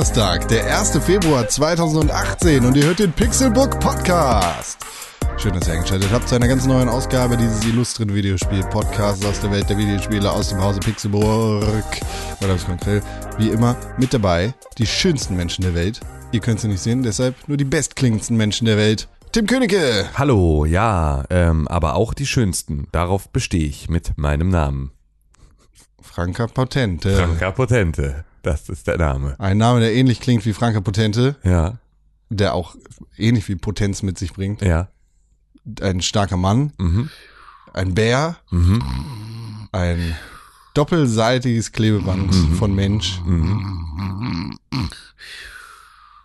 Donnerstag, der 1. Februar 2018 und ihr hört den Pixelbook Podcast. Schön, dass ihr eingeschaltet habt zu einer ganz neuen Ausgabe dieses illustren Videospiel-Podcasts aus der Welt der Videospiele aus dem Hause Pixelburg. Oder ganz konkret, wie immer, mit dabei die schönsten Menschen der Welt. Ihr könnt sie nicht sehen, deshalb nur die bestklingendsten Menschen der Welt. Tim Königke! Hallo, ja, ähm, aber auch die schönsten. Darauf bestehe ich mit meinem Namen. Franka Potente. Franka Potente. Das ist der Name. Ein Name, der ähnlich klingt wie Franka Potente, Ja, der auch ähnlich viel Potenz mit sich bringt. ja. Ein starker Mann, Mhm. ein Bär, Mhm. ein doppelseitiges Klebeband Mhm. von Mensch.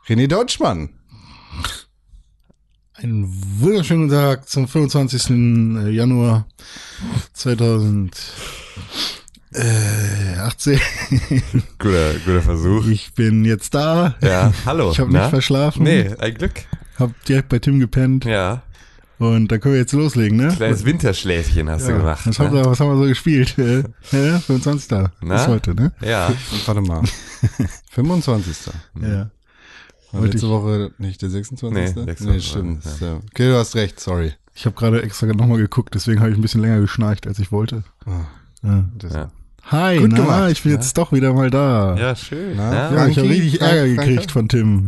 René Deutschmann. Einen wunderschönen Tag zum 25. Januar 2018. Guter, guter Versuch. Ich bin jetzt da. Ja, hallo. Ich habe nicht verschlafen. Nee, ein Glück. Hab direkt bei Tim gepennt. Ja, Und dann können wir jetzt loslegen, ne? kleines Winterschläfchen hast du Ja, gemacht. was, haben ne? wir, was haben wir so gespielt? Äh, äh, 25. Na? Bis heute, ne? Ja, Warte mal. 25. Ja. War Wollte letzte ich- Woche nicht der 26. Nee, Nee, 26, stimmt. ja. Okay, du hast recht, sorry. Ich habe gerade extra nochmal geguckt, deswegen habe ich ein bisschen länger geschnarcht, als ich wollte. Oh, Ja. das, ja. Hi, Gut na, gemacht, ich bin jetzt doch wieder mal da. Ja, schön. Na, Ja. Ja, ich habe richtig Frank- Ärger Franke? gekriegt von Tim.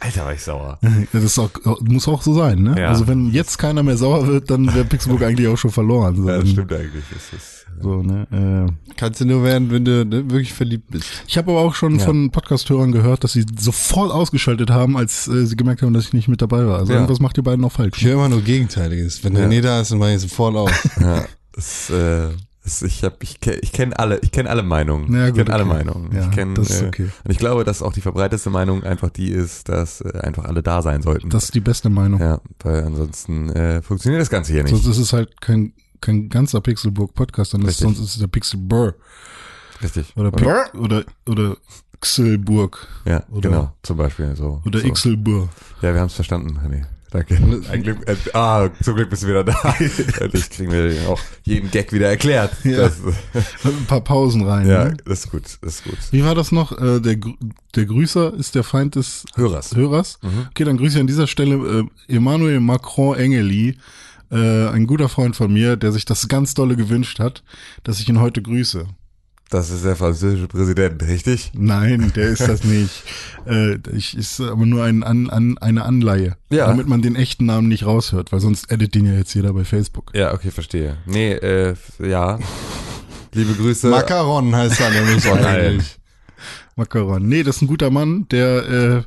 Alter, war ich sauer. Ja, Das ist auch, muss auch so sein, ne? Ja. Also wenn jetzt keiner mehr sauer wird, dann wäre Pixelburg eigentlich auch schon verloren. So, Ja, das stimmt eigentlich. Das ist, so ne? Äh, Kannst du nur werden, wenn du ne, wirklich verliebt bist. ich habe aber auch schon Ja. von Podcast-Hörern gehört, dass sie sofort ausgeschaltet haben, als äh, sie gemerkt haben, dass ich nicht mit dabei war. Also Ja. irgendwas macht ihr beiden noch falsch. Ich höre immer nur Gegenteiliges. Wenn Ja. René da ist, dann mache ich sofort auf. ja, das, äh, ich hab, ich, ich kenne alle, ich kenne alle Meinungen. Ja, ich kenne alle okay. Meinungen. Ja, ich kenn, das ist äh, okay. Und ich glaube, dass auch die verbreiteste Meinung einfach die ist, dass äh, einfach alle da sein sollten. Das ist die beste Meinung. ja, weil ansonsten äh, funktioniert das Ganze hier nicht. Sonst ist es halt kein, kein ganzer Pixelburg-Podcast, sondern Richtig. sonst ist es der Pixelburg. Richtig. Oder, Pi- oder, oder Xelburg. Ja, oder- genau. Zum Beispiel so. Oder so. Ixelburg. Ja, wir haben es verstanden, René. Danke. Glück, äh, ah, zum Glück bist du wieder da. Endlich kriegen wir auch jeden Gag wieder erklärt. Ja. Das, Ein paar Pausen rein. ja, Ne? das ist gut, das ist gut. Wie war das noch? Äh, der, der Grüßer ist der Feind des Hörers. Hörers. Mhm. Okay, dann grüße ich an dieser Stelle äh, Emmanuel Macron Engeli, äh, ein guter Freund von mir, der sich das ganz dolle gewünscht hat, dass ich ihn heute grüße. Das ist der französische Präsident, richtig? Nein, der ist das nicht. Äh, ich ist aber nur ein, an, an, eine Anleihe, Ja. damit man den echten Namen nicht raushört, weil sonst edit den ja jetzt jeder bei Facebook. Ja, okay, verstehe. Nee, äh, ja. Liebe Grüße. Macaron heißt er nämlich Oh eigentlich. Macaron. Nee, das ist ein guter Mann, der äh,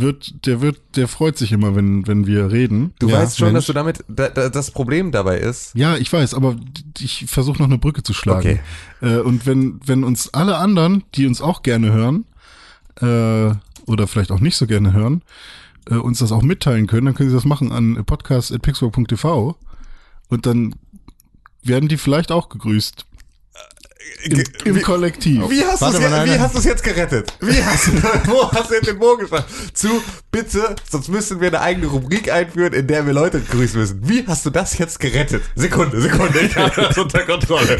wird, der wird, der freut sich immer, wenn, wenn wir reden. Du Ja, weißt schon, Mensch. dass du damit, da, da, das Problem dabei ist. Ja, ich weiß, aber ich versuche noch eine Brücke zu schlagen. Okay. Äh, und wenn, wenn uns alle anderen, die uns auch gerne hören, äh, oder vielleicht auch nicht so gerne hören, äh, uns das auch mitteilen können, dann können sie das machen an podcast.pixburg.tv und dann werden die vielleicht auch gegrüßt. Im, im Wie- Kollektiv. Wie hast du es jetzt, gerettet? Wie hast du, wo hast du jetzt den Bogen gespannt? Zu, bitte, sonst müssten wir eine eigene Rubrik einführen, in der wir Leute grüßen müssen. Wie hast du das jetzt gerettet? Sekunde, Sekunde, ich habe das unter Kontrolle.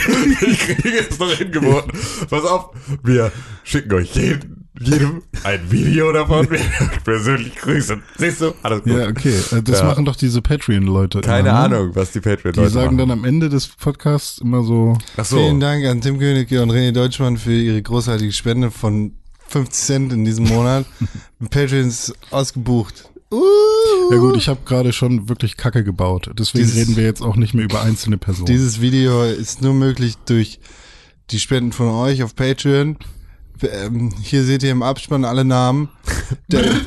Ich kriege es noch hingeboten. Pass auf, wir schicken euch jeden, jedem ein Video davon, persönlich grüßen. Siehst du? Alles gut. Ja, okay. Äh, Das Ja. machen doch diese Patreon-Leute. Keine immer, ne? Ahnung, was die Patreon Die sagen machen. dann am Ende des Podcasts immer so, Ach so. Vielen Dank an Tim Königke und René Deutschmann für ihre großartige Spende von 50 Cent in diesem Monat. Patreons ausgebucht. Uh. ja gut, ich habe gerade schon wirklich Kacke gebaut. Deswegen Dieses- reden wir jetzt auch nicht mehr über einzelne Personen. Dieses Video ist nur möglich durch die Spenden von euch auf Patreon. Ähm, hier seht ihr im Abspann alle Namen. Der,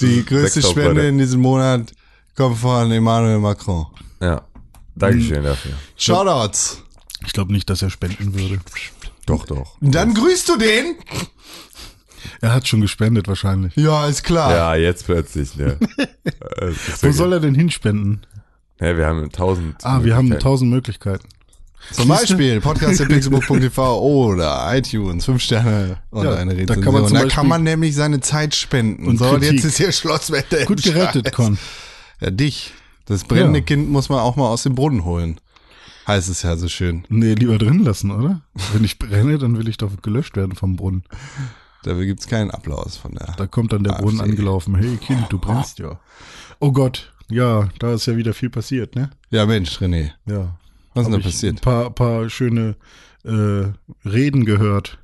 die größte 6000 Spende Leute. in diesem Monat kommt von Emmanuel Macron. Ja. Dankeschön dafür. Shoutouts. Ich glaube nicht, dass er spenden würde. Doch, doch. Dann grüßt du den? Er hat schon gespendet wahrscheinlich. Ja, ist klar. Ja, jetzt plötzlich, ne. Äh, Wo soll er denn hinspenden? Ja, wir haben tausend. Ah, wir haben tausend Möglichkeiten. Zum Beispiel podcast.pixelbook.tv oder iTunes, fünf Sterne und Ja, eine da Rezension. kann man da Beispiel- kann man nämlich seine Zeit spenden. Und so, und jetzt ist hier der Gut gerettet. Con. Ja, dich. Das brennende Ja. Kind muss man auch mal aus dem Brunnen holen. Heißt es ja so schön. Nee, lieber drin lassen, oder? Wenn ich brenne, dann will ich doch gelöscht werden vom Brunnen. Dafür gibt's keinen Applaus von der. Da kommt dann der Brunnen AfD. angelaufen. Hey Kind, du brennst ja. Oh Gott, ja, da ist ja wieder viel passiert, ne? Ja, Mensch, René. Ja. Was ist denn da passiert? Ein paar, paar schöne äh, Reden gehört.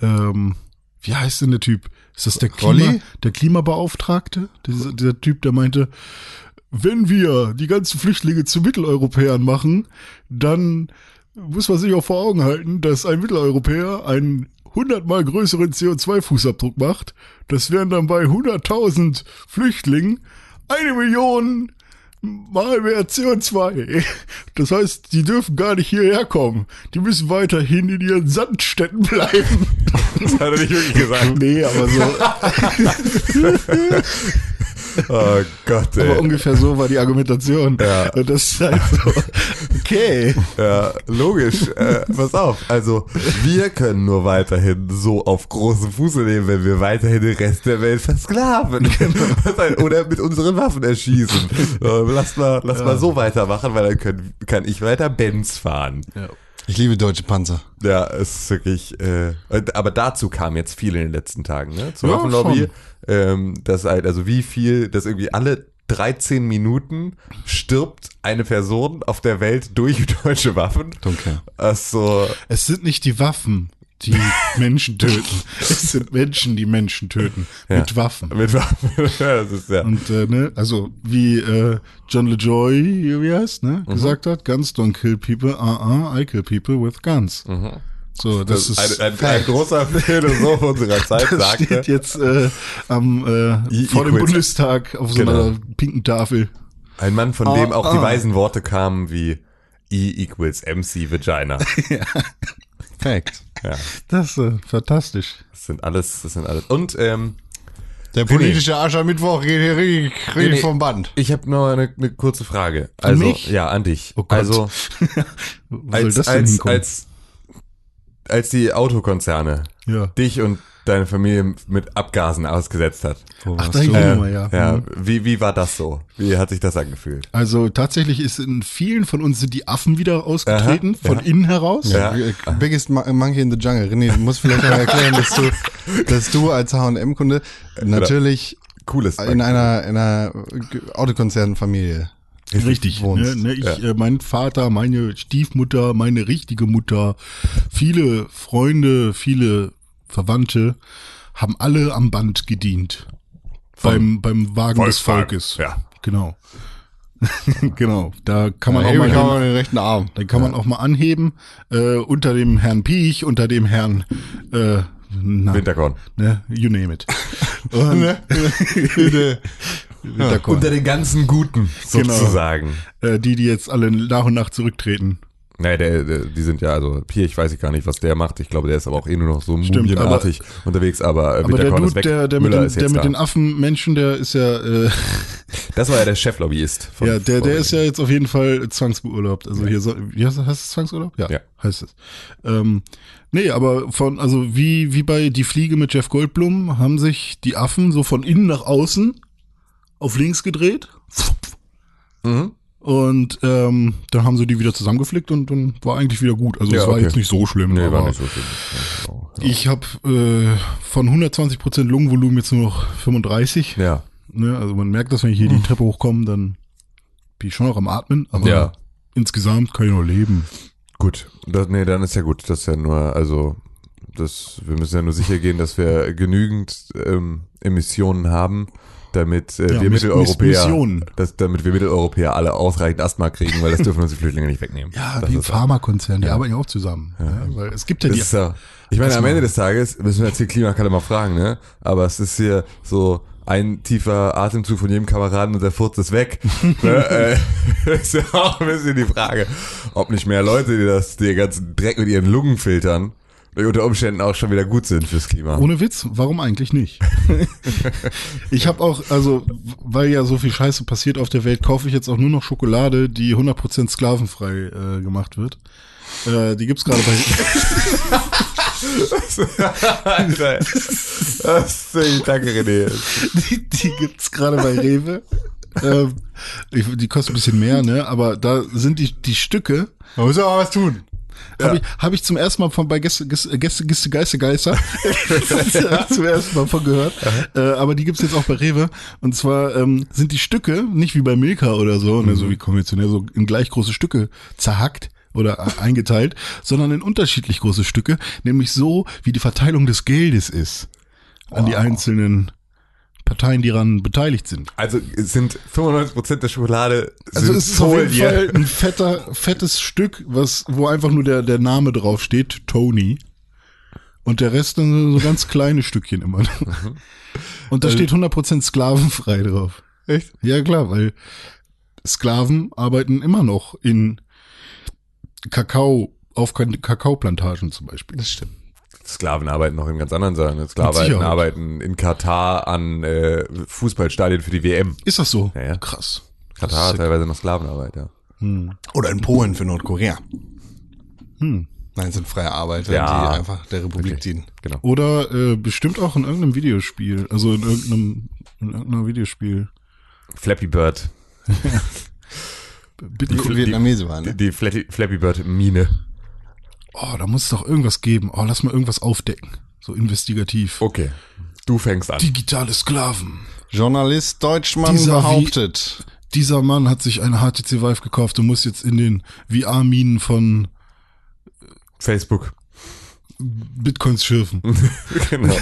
Ähm, wie heißt denn der Typ? Ist das der, Klima, der Klimabeauftragte? Dieser, dieser Typ, der meinte, wenn wir die ganzen Flüchtlinge zu Mitteleuropäern machen, dann muss man sich auch vor Augen halten, dass ein Mitteleuropäer einen hundertmal größeren CO2-Fußabdruck macht. Das wären dann bei 100.000 Flüchtlingen eine Million mal mehr CO2. Das heißt, die dürfen gar nicht hierher kommen. Die müssen weiterhin in ihren Sandstädten bleiben. Das hat er nicht wirklich gesagt. Nee, aber so. Oh Gott, Aber ey. ungefähr so war die Argumentation. Ja. Und das ist halt so. Okay. Ja, logisch. Äh, pass auf. Also, wir können nur weiterhin so auf großen Fuß nehmen, wenn wir weiterhin den Rest der Welt versklaven. Oder mit unseren Waffen erschießen. Äh, Lass mal, lass mal so weitermachen, weil dann können, kann ich weiter Benz fahren. Ja. Ich liebe deutsche Panzer. Ja, es ist wirklich, äh, und- aber dazu kam jetzt viel in den letzten Tagen, ne? Zur Ja, Waffenlobby, ähm, dass halt, also wie viel, dass irgendwie alle 13 Minuten stirbt eine Person auf der Welt durch deutsche Waffen. Dunkel. Also, Es sind nicht die Waffen, die Menschen töten. Es sind Menschen, die Menschen töten. Ja. Mit Waffen. mit Waffen, ja, das ist ja. Und äh, ne, also wie äh, John LeJoy, wie heißt, ne, Mhm. gesagt hat, Guns don't kill people, uh uh, I kill people with guns. So, das, Mhm. Das ist ein, ein, ein großer Philosoph unserer Zeit das sagte, steht jetzt äh, am äh, I- vor dem Bundestag auf so Genau. einer pinken Tafel. ein Mann, von Ah, dem auch die ah. weisen Worte kamen wie E equals MC Vagina. Fact. Ja, Das ist äh, fantastisch. das sind alles, das sind alles. Und ähm, Der politische Aschermittwoch geht hier richtig, richtig vom Band. Ich habe noch eine, eine kurze Frage. Also, mich? Ja, an dich. Oh Gott. Also, als, als, als, als die Autokonzerne ja. dich und deine Familie mit Abgasen ausgesetzt hat. Ach, da ich Äh, nochmal, ja. ja Mhm. wie, wie war das so? Wie hat sich das angefühlt? Also tatsächlich ist in vielen von uns sind die Affen wieder ausgetreten, Aha, von ja. innen heraus. Ja. Biggest Mo- Monkey in the Jungle. René, du musst vielleicht noch erklären, dass du, dass du als H&M-Kunde natürlich Cooles. in einer, in einer Autokonzernfamilie Richtig. Ne, ne, ich, äh, mein Vater, meine Stiefmutter, meine richtige Mutter, viele Freunde, viele Verwandte haben alle am Band gedient. Beim, beim Wagen des Volkswagen, Volkes. ja. Genau. genau. Da kann man Da auch mal, mal hin, den rechten Arm. da kann man auch mal anheben, äh, unter dem Herrn Piech, unter dem Herrn, äh, na, Winterkorn. ne, you name it. Und, Winterkorn. Unter den ganzen Guten, Genau. sozusagen. äh, die, die jetzt alle nach und nach zurücktreten. Nee, der, der, die sind ja, also weiß ich gar nicht, was der macht. Ich glaube, der ist aber auch eh nur noch so mumienartig unterwegs, aber, äh, Aber der Dude, der, der, mit den, der mit den Affenmenschen, der ist ja, äh, Das war ja der Cheflobbyist. von- ja, der, der ist ja jetzt auf jeden Fall zwangsbeurlaubt. Also hier, so, wie heißt heißt es Zwangsurlaub? Ja, Ja. heißt es. Ähm, nee, aber von, also wie, wie bei Die Fliege mit Jeff Goldblum haben sich die Affen so von innen nach außen auf links gedreht. Mhm. Und ähm, dann haben sie die wieder zusammengeflickt und dann war eigentlich wieder gut. Also Ja, es war okay. jetzt nicht so schlimm. Nee, war nicht so schlimm. Ja, genau. Ich habe äh, von 120% Lungenvolumen jetzt nur noch 35. Ja. Ne? Also man merkt das, wenn ich hier die Treppe hochkomme, dann bin ich schon noch am Atmen, aber Ja. insgesamt kann ich noch leben. Gut. Das, nee, dann ist ja gut. Das ist ja nur, also, das, wir müssen ja nur sicher gehen, dass wir genügend ähm, Emissionen haben, damit äh, Ja, wir Mitteleuropäer, dass, damit wir Mitteleuropäer alle ausreichend Asthma kriegen, weil das dürfen uns die Flüchtlinge nicht wegnehmen. Ja, das die Pharmakonzerne, die arbeiten ja auch zusammen. Ja. weil es gibt ja das die. ist ja, ich meine, am Ende des Tages müssen wir jetzt die Klimakalle mal fragen, ne? Aber es ist hier so ein tiefer Atemzug von jedem Kameraden und der Furz ist weg. ne? äh, ist ja auch ein bisschen die Frage, ob nicht mehr Leute, die das, die den ganzen Dreck mit ihren Lungen filtern, unter Umständen auch schon wieder gut sind fürs Klima. Ohne Witz, warum eigentlich nicht? ich habe auch, also, weil ja so viel Scheiße passiert auf der Welt, kaufe ich jetzt auch nur noch Schokolade, die 100% sklavenfrei äh, gemacht wird. Äh, die gibt's gerade bei. Alter, das, danke René. die, die gibt's gerade bei Rewe. ähm, ich, die kosten ein bisschen mehr, ne? Aber da sind die, die Stücke, Man muss aber was tun. Habe ich, hab ich zum ersten Mal von bei Gäste, Gäste, Gäste, Geister Geister. Zum ersten Mal von gehört. Äh, aber die gibt's jetzt auch bei Rewe. Und zwar ähm, sind die Stücke nicht wie bei Milka oder so, ne, so wie konventionell, so in gleich große Stücke zerhackt oder eingeteilt, sondern in unterschiedlich große Stücke, nämlich so, wie die Verteilung des Geldes ist an die einzelnen Parteien, die daran beteiligt sind. Also sind 95% der Schokolade Also sind es ist auf jeden. Fall ein fetter, fettes Stück, was, wo einfach nur der, der Name drauf steht, Tony. Und der Rest dann so ganz kleine Stückchen immer. Und da steht 100% sklavenfrei drauf. Echt? Ja klar, weil Sklaven arbeiten immer noch in Kakao, auf Ka- Kakaoplantagen zum Beispiel. Das stimmt. Sklaven arbeiten noch in ganz anderen Sachen. Sklaven arbeiten in Katar an äh, Fußballstadien für die WM. Ist das so? Ja, ja. Krass. Katar hat teilweise noch Sklavenarbeit, ja. Oder in Polen für Nordkorea. Hm. Nein, es sind freie Arbeiter, Ja. die einfach der Republik Okay. dienen. Genau. Oder äh, bestimmt auch in irgendeinem Videospiel. Also in irgendeinem, in irgendeinem Videospiel. Flappy Bird. Bitte, Die Vietnamese waren, Die, ne? die Flappy, Flappy Bird Mine. Oh, da muss es doch irgendwas geben. Oh, lass mal irgendwas aufdecken. So investigativ. Okay. Du fängst an. Digitale Sklaven. Journalist Deutschmann Dieser behauptet. Dieser Mann hat sich eine HTC Vive gekauft und muss jetzt in den VR-Minen von Facebook. Bitcoins schürfen. genau.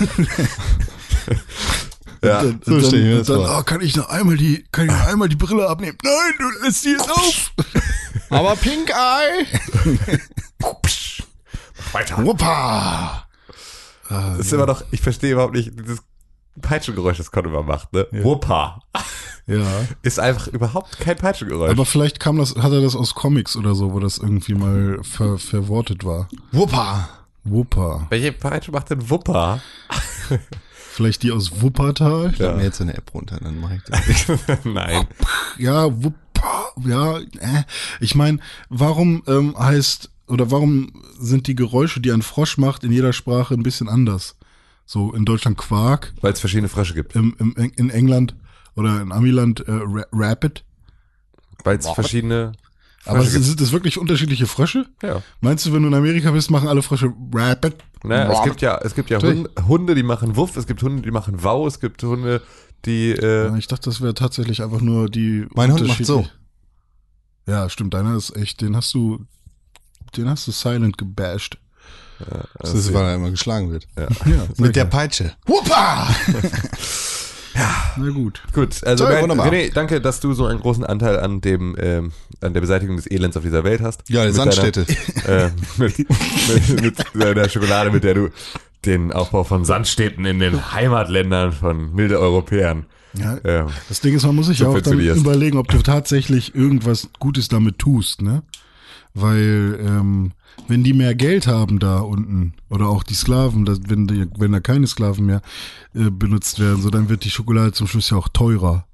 ja. Dann, so stell ich mir dann, oh, kann ich noch einmal die, kann ich noch einmal die Brille abnehmen? Nein, du lässt die jetzt auf. Aber Pink Eye. Weiter. Wuppa. Das ist immer noch, ich verstehe überhaupt nicht dieses Peitschengeräusch, das Conor immer macht, ne? Wuppa. Ja. Ist einfach überhaupt kein Peitschengeräusch. Aber vielleicht kam das, hat er das aus Comics oder so, wo das irgendwie mal ver, verwortet war. Wuppa. Wuppa. Welche Peitsche macht denn Wuppa? Vielleicht die aus Wuppertal? Ich lade mir jetzt eine App runter, dann mache ich das. Nein. Ja, Wuppa. Ja, äh. ich meine, warum ähm, heißt oder warum sind die Geräusche, die ein Frosch macht, in jeder Sprache ein bisschen anders? So in Deutschland Quark, Weil es verschiedene Frösche gibt. im, im, in England oder in Amiland äh, Ra Rapid. Weil es verschiedene Aber Frösche gibt. sind das wirklich unterschiedliche Frösche? Ja. Meinst du, wenn du in Amerika bist, machen alle Frösche Rapid? Naja, es gibt ja, es gibt ja. Hunde, Hunde, die machen Wuff, es gibt Hunde, die machen Wow, es gibt Hunde, die, äh, Ja, Ich dachte, das wäre tatsächlich einfach nur die. Mein Hund macht so. Ja, stimmt. Deiner ist echt, den hast du, den hast du silent gebasht. Das ist, weil er immer geschlagen wird. Ja, Mit der Peitsche. Wuppa! Na gut. Gut, also Toll, wunderbar. René, danke, dass du so einen großen Anteil an dem, ähm, an der Beseitigung des Elends auf dieser Welt hast. Ja, die Mit Sandstädte. Deiner, äh, mit, mit, mit deiner Schokolade, mit der du den Aufbau von Sandstädten in den Heimatländern von milde Europäern. Ja, Ähm, Das Ding ist, man muss sich ja auch dann überlegen, ob du tatsächlich irgendwas Gutes damit tust, ne? Weil, ähm, wenn die mehr Geld haben da unten, oder auch die Sklaven, das, wenn, die, wenn da keine Sklaven mehr äh, benutzt werden, so dann wird die Schokolade zum Schluss ja auch teurer.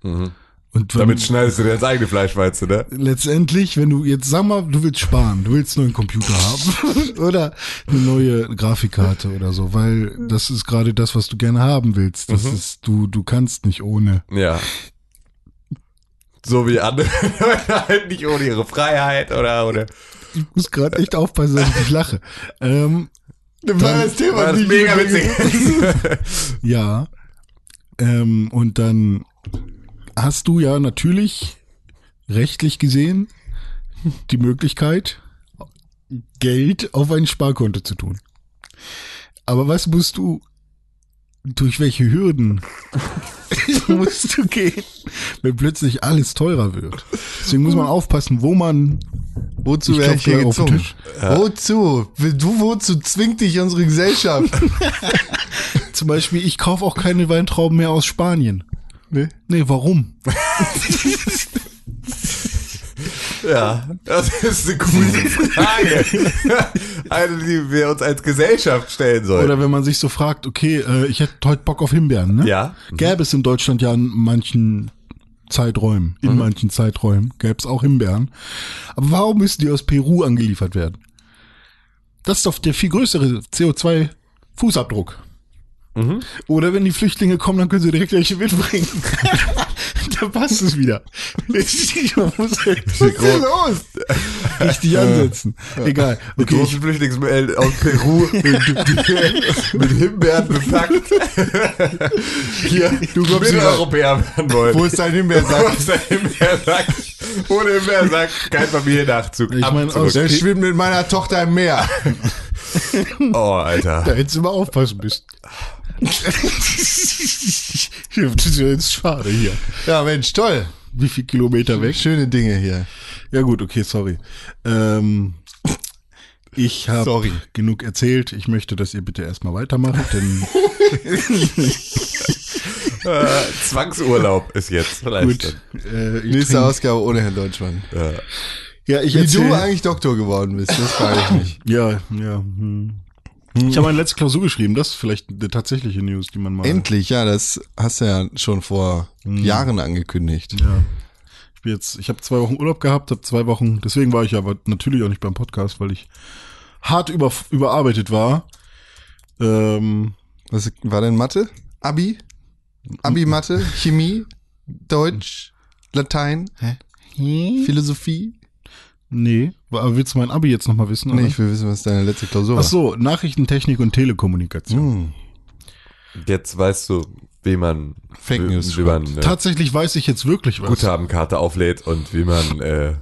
Und wenn, damit schneidest du dir ins eigene Fleisch, meinst du, ne? letztendlich, wenn du jetzt sag mal, du willst sparen, du willst einen neuen Computer haben oder eine neue Grafikkarte oder so, weil das ist gerade das, was du gerne haben willst. Das ist du du kannst nicht ohne. Ja. So wie andere Leute halt nicht ohne ihre Freiheit oder ohne. Ich muss gerade echt aufpassen, dass ich nicht lache. Ähm, Neues Thema. War das mega witzig. ja. Ähm, und dann hast du ja natürlich rechtlich gesehen die Möglichkeit, Geld auf ein Sparkonto zu tun. Aber was musst du, durch welche Hürden musst du gehen, wenn plötzlich alles teurer wird? Deswegen muss man aufpassen, wo man Wozu wäre ich hier gezwungen? Tisch. Wozu? Du, wozu zwingt dich unsere Gesellschaft? Zum Beispiel, ich kaufe auch keine Weintrauben mehr aus Spanien. nee. Nee, warum? Ja, das ist eine coole Frage. Eine, die wir uns als Gesellschaft stellen sollen. Oder wenn man sich so fragt, okay, äh, ich hätte heute Bock auf Himbeeren, ne? Ja. Gäbe es in Deutschland ja in manchen Zeiträumen, in manchen Zeiträumen gäbe es auch Himbeeren. Aber warum müssen die aus Peru angeliefert werden? Das ist doch der viel größere CO2-Fußabdruck. Oder wenn die Flüchtlinge kommen, dann können sie direkt welche mitbringen. Da passt es wieder. Was ist denn los? richtig ansetzen. Egal. Die Okay, großen Flüchtlingswellen aus Peru mit, mit Himbeeren bepackt. Hier, Du kommst Mitteleuropäer werden wollen. Wo ist dein Himbeersack? Wo ist der Himbeersack? Ohne Himbeersack kein Familiennachzug. Ich meine, Der schwimmt mit meiner Tochter im Meer. Oh, Alter. da hättest du mal aufpassen müssen. Das ist schade hier. Ja, Mensch, toll. Wie viel Kilometer weg? Schöne Dinge hier. Ja gut, okay, sorry. Ähm, ich habe genug erzählt. Ich möchte, dass ihr bitte erstmal weitermacht, denn Äh, Zwangsurlaub ist jetzt vielleicht. gut. Äh, Nächste trink- Ausgabe ohne Herrn Deutschmann. Ja. Ja, ich Wie erzähl, du eigentlich Doktor geworden bist, das frage ich mich. Ja, ja. Hm. Ich habe eine letzte Klausur geschrieben. Das ist vielleicht eine tatsächliche News, die man mal. Endlich, ja, das hast du ja schon vor Jahren angekündigt. Ja. Ich bin jetzt, ich habe zwei Wochen Urlaub gehabt, habe zwei Wochen, deswegen war ich aber natürlich auch nicht beim Podcast, weil ich hart über, überarbeitet war. Ähm, Was war denn Mathe? Abi? Abi Mathe? Chemie? Deutsch? Latein? Philosophie? Nee, aber willst du mein Abi jetzt nochmal wissen? Nee, oder? ich will wissen, was deine letzte Klausur Ach war. so, Nachrichtentechnik und Telekommunikation. Hm. Jetzt weißt du, wie man, Fake wie, News wie man eine Tatsächlich weiß ich jetzt wirklich was. Guthabenkarte auflädt und wie man äh,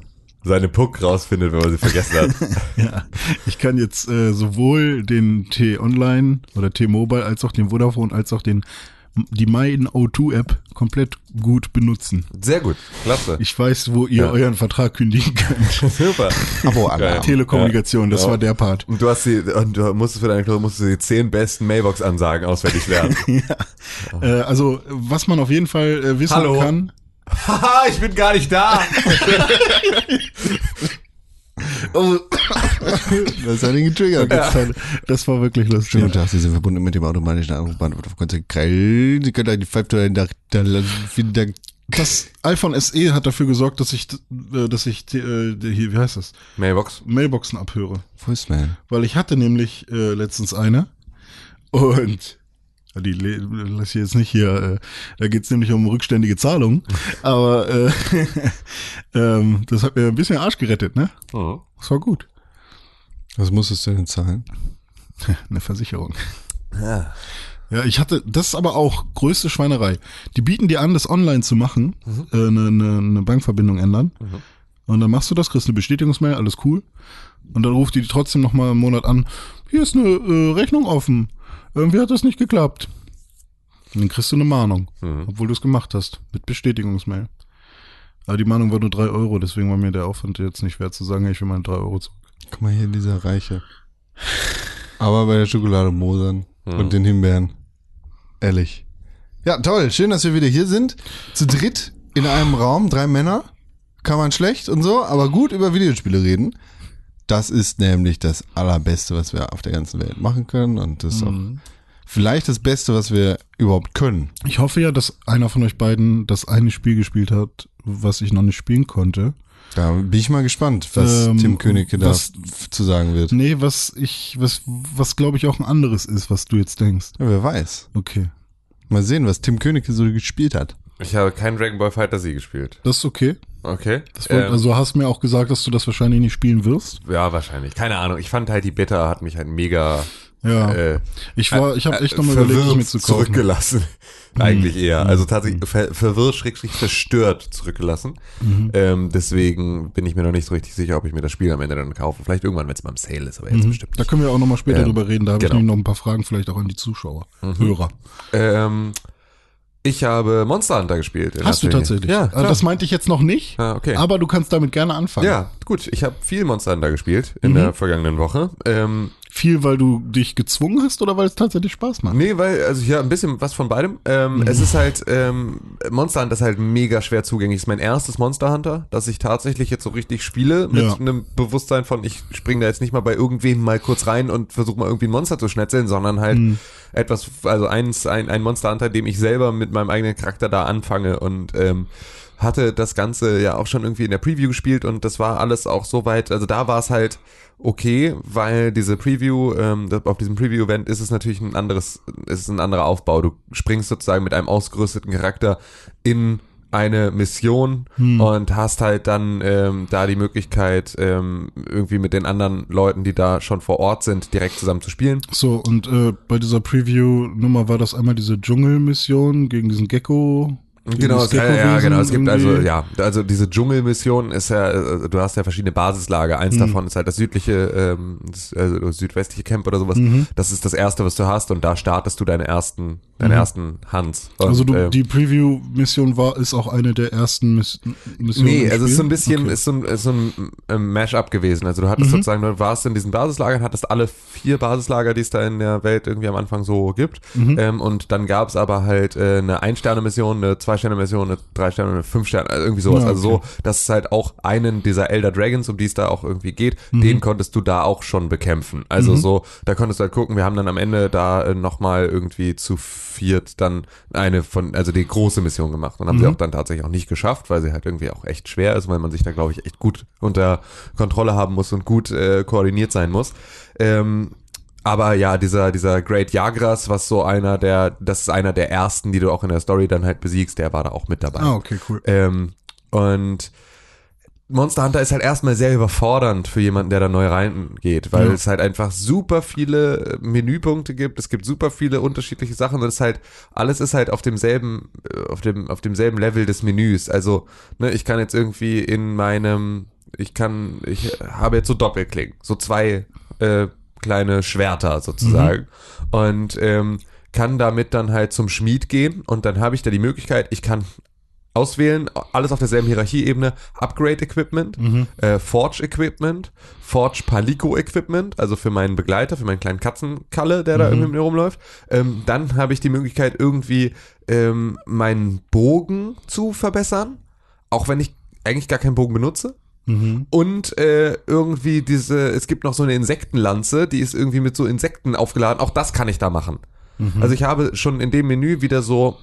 seine Puck rausfindet, wenn man sie vergessen hat. Ja, ich kann jetzt äh, sowohl den T-Online oder T-Mobile als auch den Vodafone als auch den die Mein O2-App komplett gut benutzen. Sehr gut, klasse. Ich weiß, wo ihr Ja. euren Vertrag kündigen könnt. Super. Abo-Alarm. Telekommunikation, das Ja. war der Part. Und du hast die, und du musstest für deine Klausur musstest die zehn besten Mailbox-Ansagen auswendig lernen. Äh, also, was man auf jeden Fall äh, wissen Hallo. kann. Haha, ich bin gar nicht da. Oh, Das hat ihn getriggert. das, war, das war wirklich Schönen lustig. guten Tag, Sie sind verbunden mit dem automatischen Anrufbeantworter Krell. Sie können die 5 Dollar nach, vielen Dank. Das iPhone SE hat dafür gesorgt, dass ich, äh, dass ich äh, die- hier, wie heißt das, Mailbox. Mailboxen abhöre. Voicemail. Weil ich hatte nämlich äh, letztens eine und ja, die lass ich jetzt nicht hier, äh, da geht's nämlich um rückständige Zahlungen, aber äh, ähm, das hat mir ein bisschen Arsch gerettet, ne? Mhm. Das war gut. Was musstest du denn zahlen? Eine Versicherung. Ja. Ja, ich hatte, das ist aber auch größte Schweinerei. Die bieten dir an, das online zu machen, äh, eine, eine, eine Bankverbindung ändern. Und dann machst du das, kriegst eine Bestätigungsmail, alles cool. Und dann ruft die trotzdem nochmal im Monat an, hier ist eine äh, Rechnung offen. Irgendwie hat das nicht geklappt. Und dann kriegst du eine Mahnung, obwohl du es gemacht hast, mit Bestätigungsmail. Aber die Mahnung war nur drei Euro, deswegen war mir der Aufwand jetzt nicht wert zu sagen, ich will meine drei Euro zurück. Guck mal hier, dieser Reiche. Aber bei der Schokolade Mosern und den Himbeeren. Ehrlich. Ja, toll. Schön, dass wir wieder hier sind. Zu dritt in einem Raum, drei Männer. Kann man schlecht und so, aber gut über Videospiele reden. Das ist nämlich das Allerbeste, was wir auf der ganzen Welt machen können. Und das ist auch vielleicht das Beste, was wir überhaupt können. Ich hoffe ja, dass einer von euch beiden das eine Spiel gespielt hat, was ich noch nicht spielen konnte. Da bin ich mal gespannt, was Ähm, Tim Königke da was- zu sagen wird. Nee, was ich, was, was glaube ich auch ein anderes ist, was du jetzt denkst. Ja, wer weiß. Okay. Mal sehen, was Tim Königke so gespielt hat. Ich habe kein Dragon Ball Fighter Z gespielt. Das ist okay. Okay. Das wollt, Ähm, also hast mir auch gesagt, dass du das wahrscheinlich nicht spielen wirst. ja, wahrscheinlich. Keine Ahnung. Ich fand halt die Beta hat mich halt mega Ja. äh, ich war, ich habe echt nochmal überlegt, zu kaufen. zurückgelassen. Eigentlich eher. Also tatsächlich ver verwirrt, schrägstrich verstört zurückgelassen. Ähm, deswegen bin ich mir noch nicht so richtig sicher, ob ich mir das Spiel am Ende dann kaufe. Vielleicht irgendwann, wenn es mal im Sale ist, aber jetzt bestimmt Da nicht. können wir auch nochmal später Ähm, drüber reden. Da habe ich genau. nämlich noch ein paar Fragen, vielleicht auch an die Zuschauer, Hörer. Ähm, ich habe Monster Hunter gespielt. Hast du tatsächlich? Ja, Ah, klar. Das meinte ich jetzt noch nicht. Ah, okay. Aber du kannst damit gerne anfangen. ja, gut. Ich habe viel Monster Hunter gespielt in Mhm. der vergangenen Woche. Ähm, Viel, weil du dich gezwungen hast oder weil es tatsächlich Spaß macht? Nee, weil, also ja, ein bisschen was von beidem. Ähm, Es ist halt, ähm, Monster Hunter ist halt mega schwer zugänglich. Es ist mein erstes Monster Hunter, das ich tatsächlich jetzt so richtig spiele, mit Ja. einem Bewusstsein von, ich springe da jetzt nicht mal bei irgendwem mal kurz rein und versuche mal irgendwie ein Monster zu schnetzeln, sondern halt etwas, also eins, ein, ein Monster Hunter, dem ich selber mit meinem eigenen Charakter da anfange und ähm, hatte das Ganze ja auch schon irgendwie in der Preview gespielt und das war alles auch soweit, also da war es halt okay, weil diese Preview, ähm, auf diesem Preview-Event ist es natürlich ein anderes, ist es ein anderer Aufbau. Du springst sozusagen mit einem ausgerüsteten Charakter in eine Mission und hast halt dann ähm, da die Möglichkeit, ähm, irgendwie mit den anderen Leuten, die da schon vor Ort sind, direkt zusammen zu spielen. So, und äh, bei dieser Preview-Nummer war das einmal diese Dschungelmission gegen diesen Gecko. Genau, das es, ja, ja, genau. Es gibt also, ja, also diese Dschungelmission ist ja, äh, du hast ja verschiedene Basislager. Eins Mhm. davon ist halt das südliche, ähm, das, also südwestliche Camp oder sowas. Mhm. Das ist das erste, was du hast und da startest du deine ersten, deine ersten Hans. Und, Also du, ähm, die Preview-Mission war, ist auch eine der ersten Miss Missionen. Nee, also es ist so ein bisschen, Okay. ist so ein, ist so ein ähm, Mash-up gewesen. Also du Mhm. hattest sozusagen, du warst in diesen Basislagern, hattest alle vier Basislager, die es da in der Welt irgendwie am Anfang so gibt. Mhm. Ähm, und dann gab es aber halt äh, eine Ein-Sterne-Mission, eine Zwei-Sterne-Mission, eine Drei-Sterne, eine Fünf-Sterne, also irgendwie sowas. Ja, Also so, okay. dass es halt auch einen dieser Elder Dragons, um die es da auch irgendwie geht, Mhm. den konntest du da auch schon bekämpfen. Also so, da konntest du halt gucken, wir haben dann am Ende da äh, nochmal irgendwie zu viert dann eine von, also die große Mission gemacht und haben sie Mhm. auch dann tatsächlich auch nicht geschafft, weil sie halt irgendwie auch echt schwer ist, weil man sich da glaube ich echt gut unter Kontrolle haben muss und gut äh, koordiniert sein muss. Ähm, aber ja, dieser, dieser Great Jagras, was so einer der, das ist einer der ersten, die du auch in der Story dann halt besiegst, der war da auch mit dabei. Ah, okay, cool. Ähm, und Monster Hunter ist halt erstmal sehr überfordernd für jemanden, der da neu reingeht, weil Ja. es halt einfach super viele Menüpunkte gibt, es gibt super viele unterschiedliche Sachen und es ist halt, alles ist halt auf demselben, äh, auf dem, auf demselben Level des Menüs. Also, ne, ich kann jetzt irgendwie in meinem, ich kann, ich habe jetzt so Doppelklick, so zwei äh, kleine Schwerter sozusagen und ähm, kann damit dann halt zum Schmied gehen und dann habe ich da die Möglichkeit, ich kann auswählen, alles auf derselben Hierarchieebene, Upgrade Equipment, äh, Forge Equipment, Forge Palico Equipment, also für meinen Begleiter, für meinen kleinen Katzenkalle, der da irgendwie mit mir rumläuft. Ähm, dann habe ich die Möglichkeit, irgendwie ähm, meinen Bogen zu verbessern, auch wenn ich eigentlich gar keinen Bogen benutze. Mhm. Und äh, irgendwie diese, es gibt noch so eine Insektenlanze, die ist irgendwie mit so Insekten aufgeladen. Auch das kann ich da machen. Also ich habe schon in dem Menü wieder so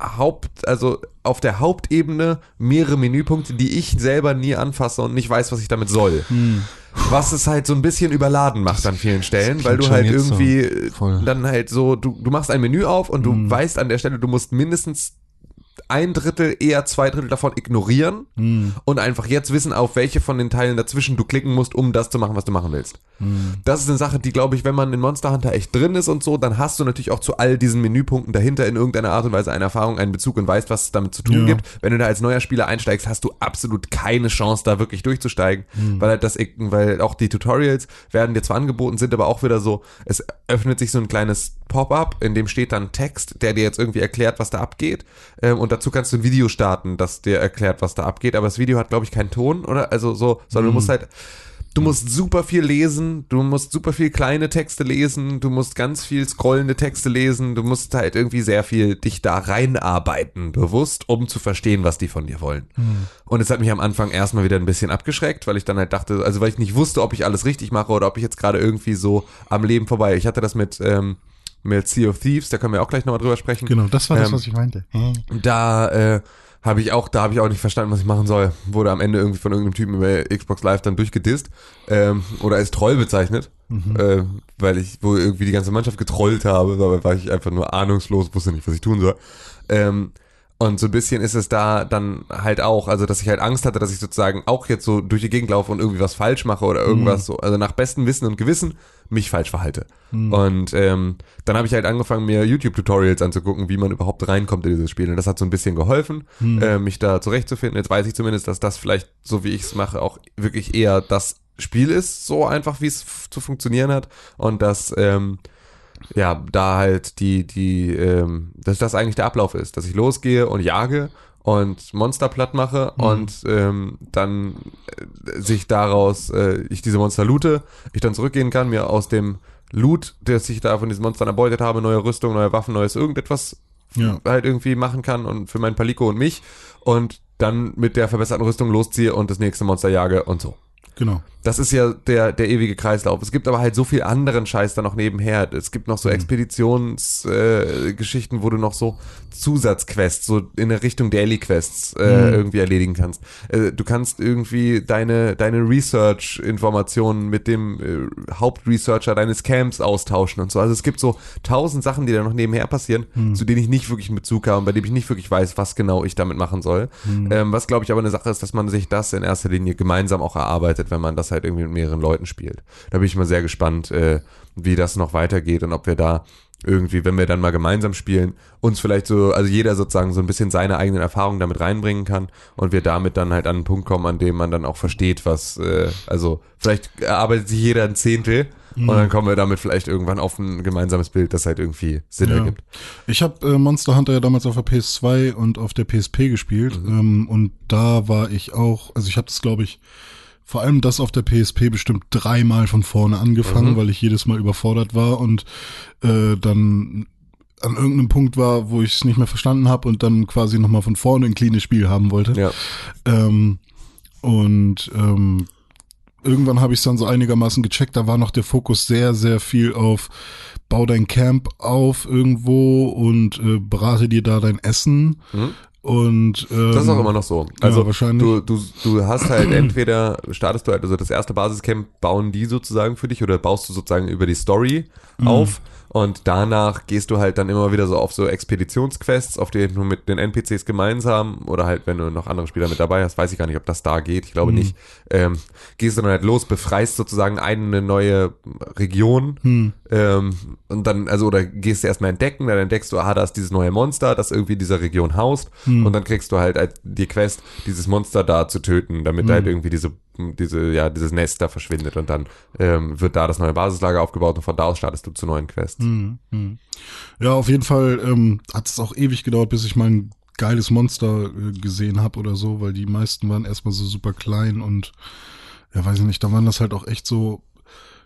Haupt, also auf der Hauptebene mehrere Menüpunkte, die ich selber nie anfasse und nicht weiß, was ich damit soll. Was es halt so ein bisschen überladen macht an vielen Stellen, weil du halt so. irgendwie Voll. dann halt so, du, du machst ein Menü auf und du weißt an der Stelle, du musst mindestens ein Drittel, eher zwei Drittel davon ignorieren und einfach jetzt wissen, auf welche von den Teilen dazwischen du klicken musst, um das zu machen, was du machen willst. Das ist eine Sache, die, glaube ich, wenn man in Monster Hunter echt drin ist und so, dann hast du natürlich auch zu all diesen Menüpunkten dahinter in irgendeiner Art und Weise eine Erfahrung, einen Bezug und weißt, was es damit zu tun Ja. gibt. Wenn du da als neuer Spieler einsteigst, hast du absolut keine Chance, da wirklich durchzusteigen, weil halt das, weil auch die Tutorials werden dir zwar angeboten, sind aber auch wieder so, es öffnet sich so ein kleines Pop-up, in dem steht dann Text, der dir jetzt irgendwie erklärt, was da abgeht. Ähm, und dazu kannst du ein Video starten, das dir erklärt, was da abgeht. Aber das Video hat, glaube ich, keinen Ton, oder? Also so, sondern du musst halt, du musst super viel lesen, du musst super viel kleine Texte lesen, du musst ganz viel scrollende Texte lesen, du musst halt irgendwie sehr viel dich da reinarbeiten, bewusst, um zu verstehen, was die von dir wollen. Und es hat mich am Anfang erstmal wieder ein bisschen abgeschreckt, weil ich dann halt dachte, also weil ich nicht wusste, ob ich alles richtig mache oder ob ich jetzt gerade irgendwie so am Leben vorbei. Ich hatte das mit, ähm, mit Sea of Thieves, da können wir auch gleich nochmal drüber sprechen. Genau, das war das, Ähm, was ich meinte. Da äh, habe ich auch, da habe ich auch nicht verstanden, was ich machen soll. Wurde am Ende irgendwie von irgendeinem Typen über Xbox Live dann durchgedisst ähm, oder als Troll bezeichnet, äh, weil ich wo irgendwie die ganze Mannschaft getrollt habe, dabei war ich einfach nur ahnungslos, wusste nicht, was ich tun soll. Ähm, und so ein bisschen ist es da dann halt auch, also dass ich halt Angst hatte, dass ich sozusagen auch jetzt so durch die Gegend laufe und irgendwie was falsch mache oder irgendwas so, also nach bestem Wissen und Gewissen mich falsch verhalte. Und ähm, dann habe ich halt angefangen, mir YouTube-Tutorials anzugucken, wie man überhaupt reinkommt in dieses Spiel. Und das hat so ein bisschen geholfen, äh, mich da zurechtzufinden. Jetzt weiß ich zumindest, dass das vielleicht, so wie ich es mache, auch wirklich eher das Spiel ist, so einfach, wie es zu funktionieren hat. Und dass ähm, ja, da halt die, die, ähm, dass das eigentlich der Ablauf ist, dass ich losgehe und jage und Monster platt mache und ähm, dann äh, sich daraus, äh, ich diese Monster loote, ich dann zurückgehen kann, mir aus dem Loot, das ich da von diesen Monstern erbeutet habe, neue Rüstung, neue Waffen, neues irgendetwas Ja. halt irgendwie machen kann und für meinen Palico und mich und dann mit der verbesserten Rüstung losziehe und das nächste Monster jage und so. Genau. Das ist ja der, der ewige Kreislauf. Es gibt aber halt so viel anderen Scheiß da noch nebenher. Es gibt noch so Expeditionsgeschichten, äh, wo du noch so Zusatzquests, so in der Richtung Daily Quests äh, irgendwie erledigen kannst. Äh, du kannst irgendwie deine, deine Research-Informationen mit dem äh, Hauptresearcher deines Camps austauschen und so. Also es gibt so tausend Sachen, die da noch nebenher passieren, zu denen ich nicht wirklich einen Bezug habe und bei denen ich nicht wirklich weiß, was genau ich damit machen soll. Ähm, was glaube ich aber eine Sache ist, dass man sich das in erster Linie gemeinsam auch erarbeitet, wenn man das halt irgendwie mit mehreren Leuten spielt. Da bin ich mal sehr gespannt, äh, wie das noch weitergeht und ob wir da irgendwie, wenn wir dann mal gemeinsam spielen, uns vielleicht so, also jeder sozusagen so ein bisschen seine eigenen Erfahrungen damit reinbringen kann und wir damit dann halt an einen Punkt kommen, an dem man dann auch versteht, was, äh, also vielleicht erarbeitet sich jeder ein Zehntel und dann kommen wir damit vielleicht irgendwann auf ein gemeinsames Bild, das halt irgendwie Sinn Ja. ergibt. Ich habe äh, Monster Hunter ja damals auf der PS2 und auf der PSP gespielt ähm, und da war ich auch, also ich habe das glaube ich vor allem das auf der PSP bestimmt dreimal von vorne angefangen, weil ich jedes Mal überfordert war und äh, dann an irgendeinem Punkt war, wo ich es nicht mehr verstanden habe und dann quasi nochmal von vorne ein cleanes Spiel haben wollte. Ja. Ähm, und ähm, irgendwann habe ich es dann so einigermaßen gecheckt. Da war noch der Fokus sehr, sehr viel auf bau dein Camp auf irgendwo und äh, berate dir da dein Essen. Und ähm, Das ist auch immer noch so. Also wahrscheinlich. du, du, du hast halt entweder startest du halt, also das erste Basiscamp bauen die sozusagen für dich oder baust du sozusagen über die Story Mhm. auf und danach gehst du halt dann immer wieder so auf so Expeditionsquests, auf denen du mit den NPCs gemeinsam oder halt, wenn du noch andere Spieler mit dabei hast, weiß ich gar nicht, ob das da geht, ich glaube Mhm. nicht, ähm, gehst du dann halt los, befreist sozusagen eine neue Region Hm. ähm, und dann, also, oder gehst du erstmal entdecken, dann entdeckst du, aha, da ist dieses neue Monster, das irgendwie in dieser Region haust. Hm. Und dann kriegst du halt als die Quest, dieses Monster da zu töten, damit Hm. halt irgendwie diese, diese, ja, dieses Nest da verschwindet. Und dann ähm, wird da das neue Basislager aufgebaut und von da aus startest du zu neuen Quests. Hm, hm. Ja, auf jeden Fall ähm, hat es auch ewig gedauert, bis ich mal ein geiles Monster äh, gesehen habe oder so, weil die meisten waren erstmal so super klein und ja, weiß ich nicht, da waren das halt auch echt so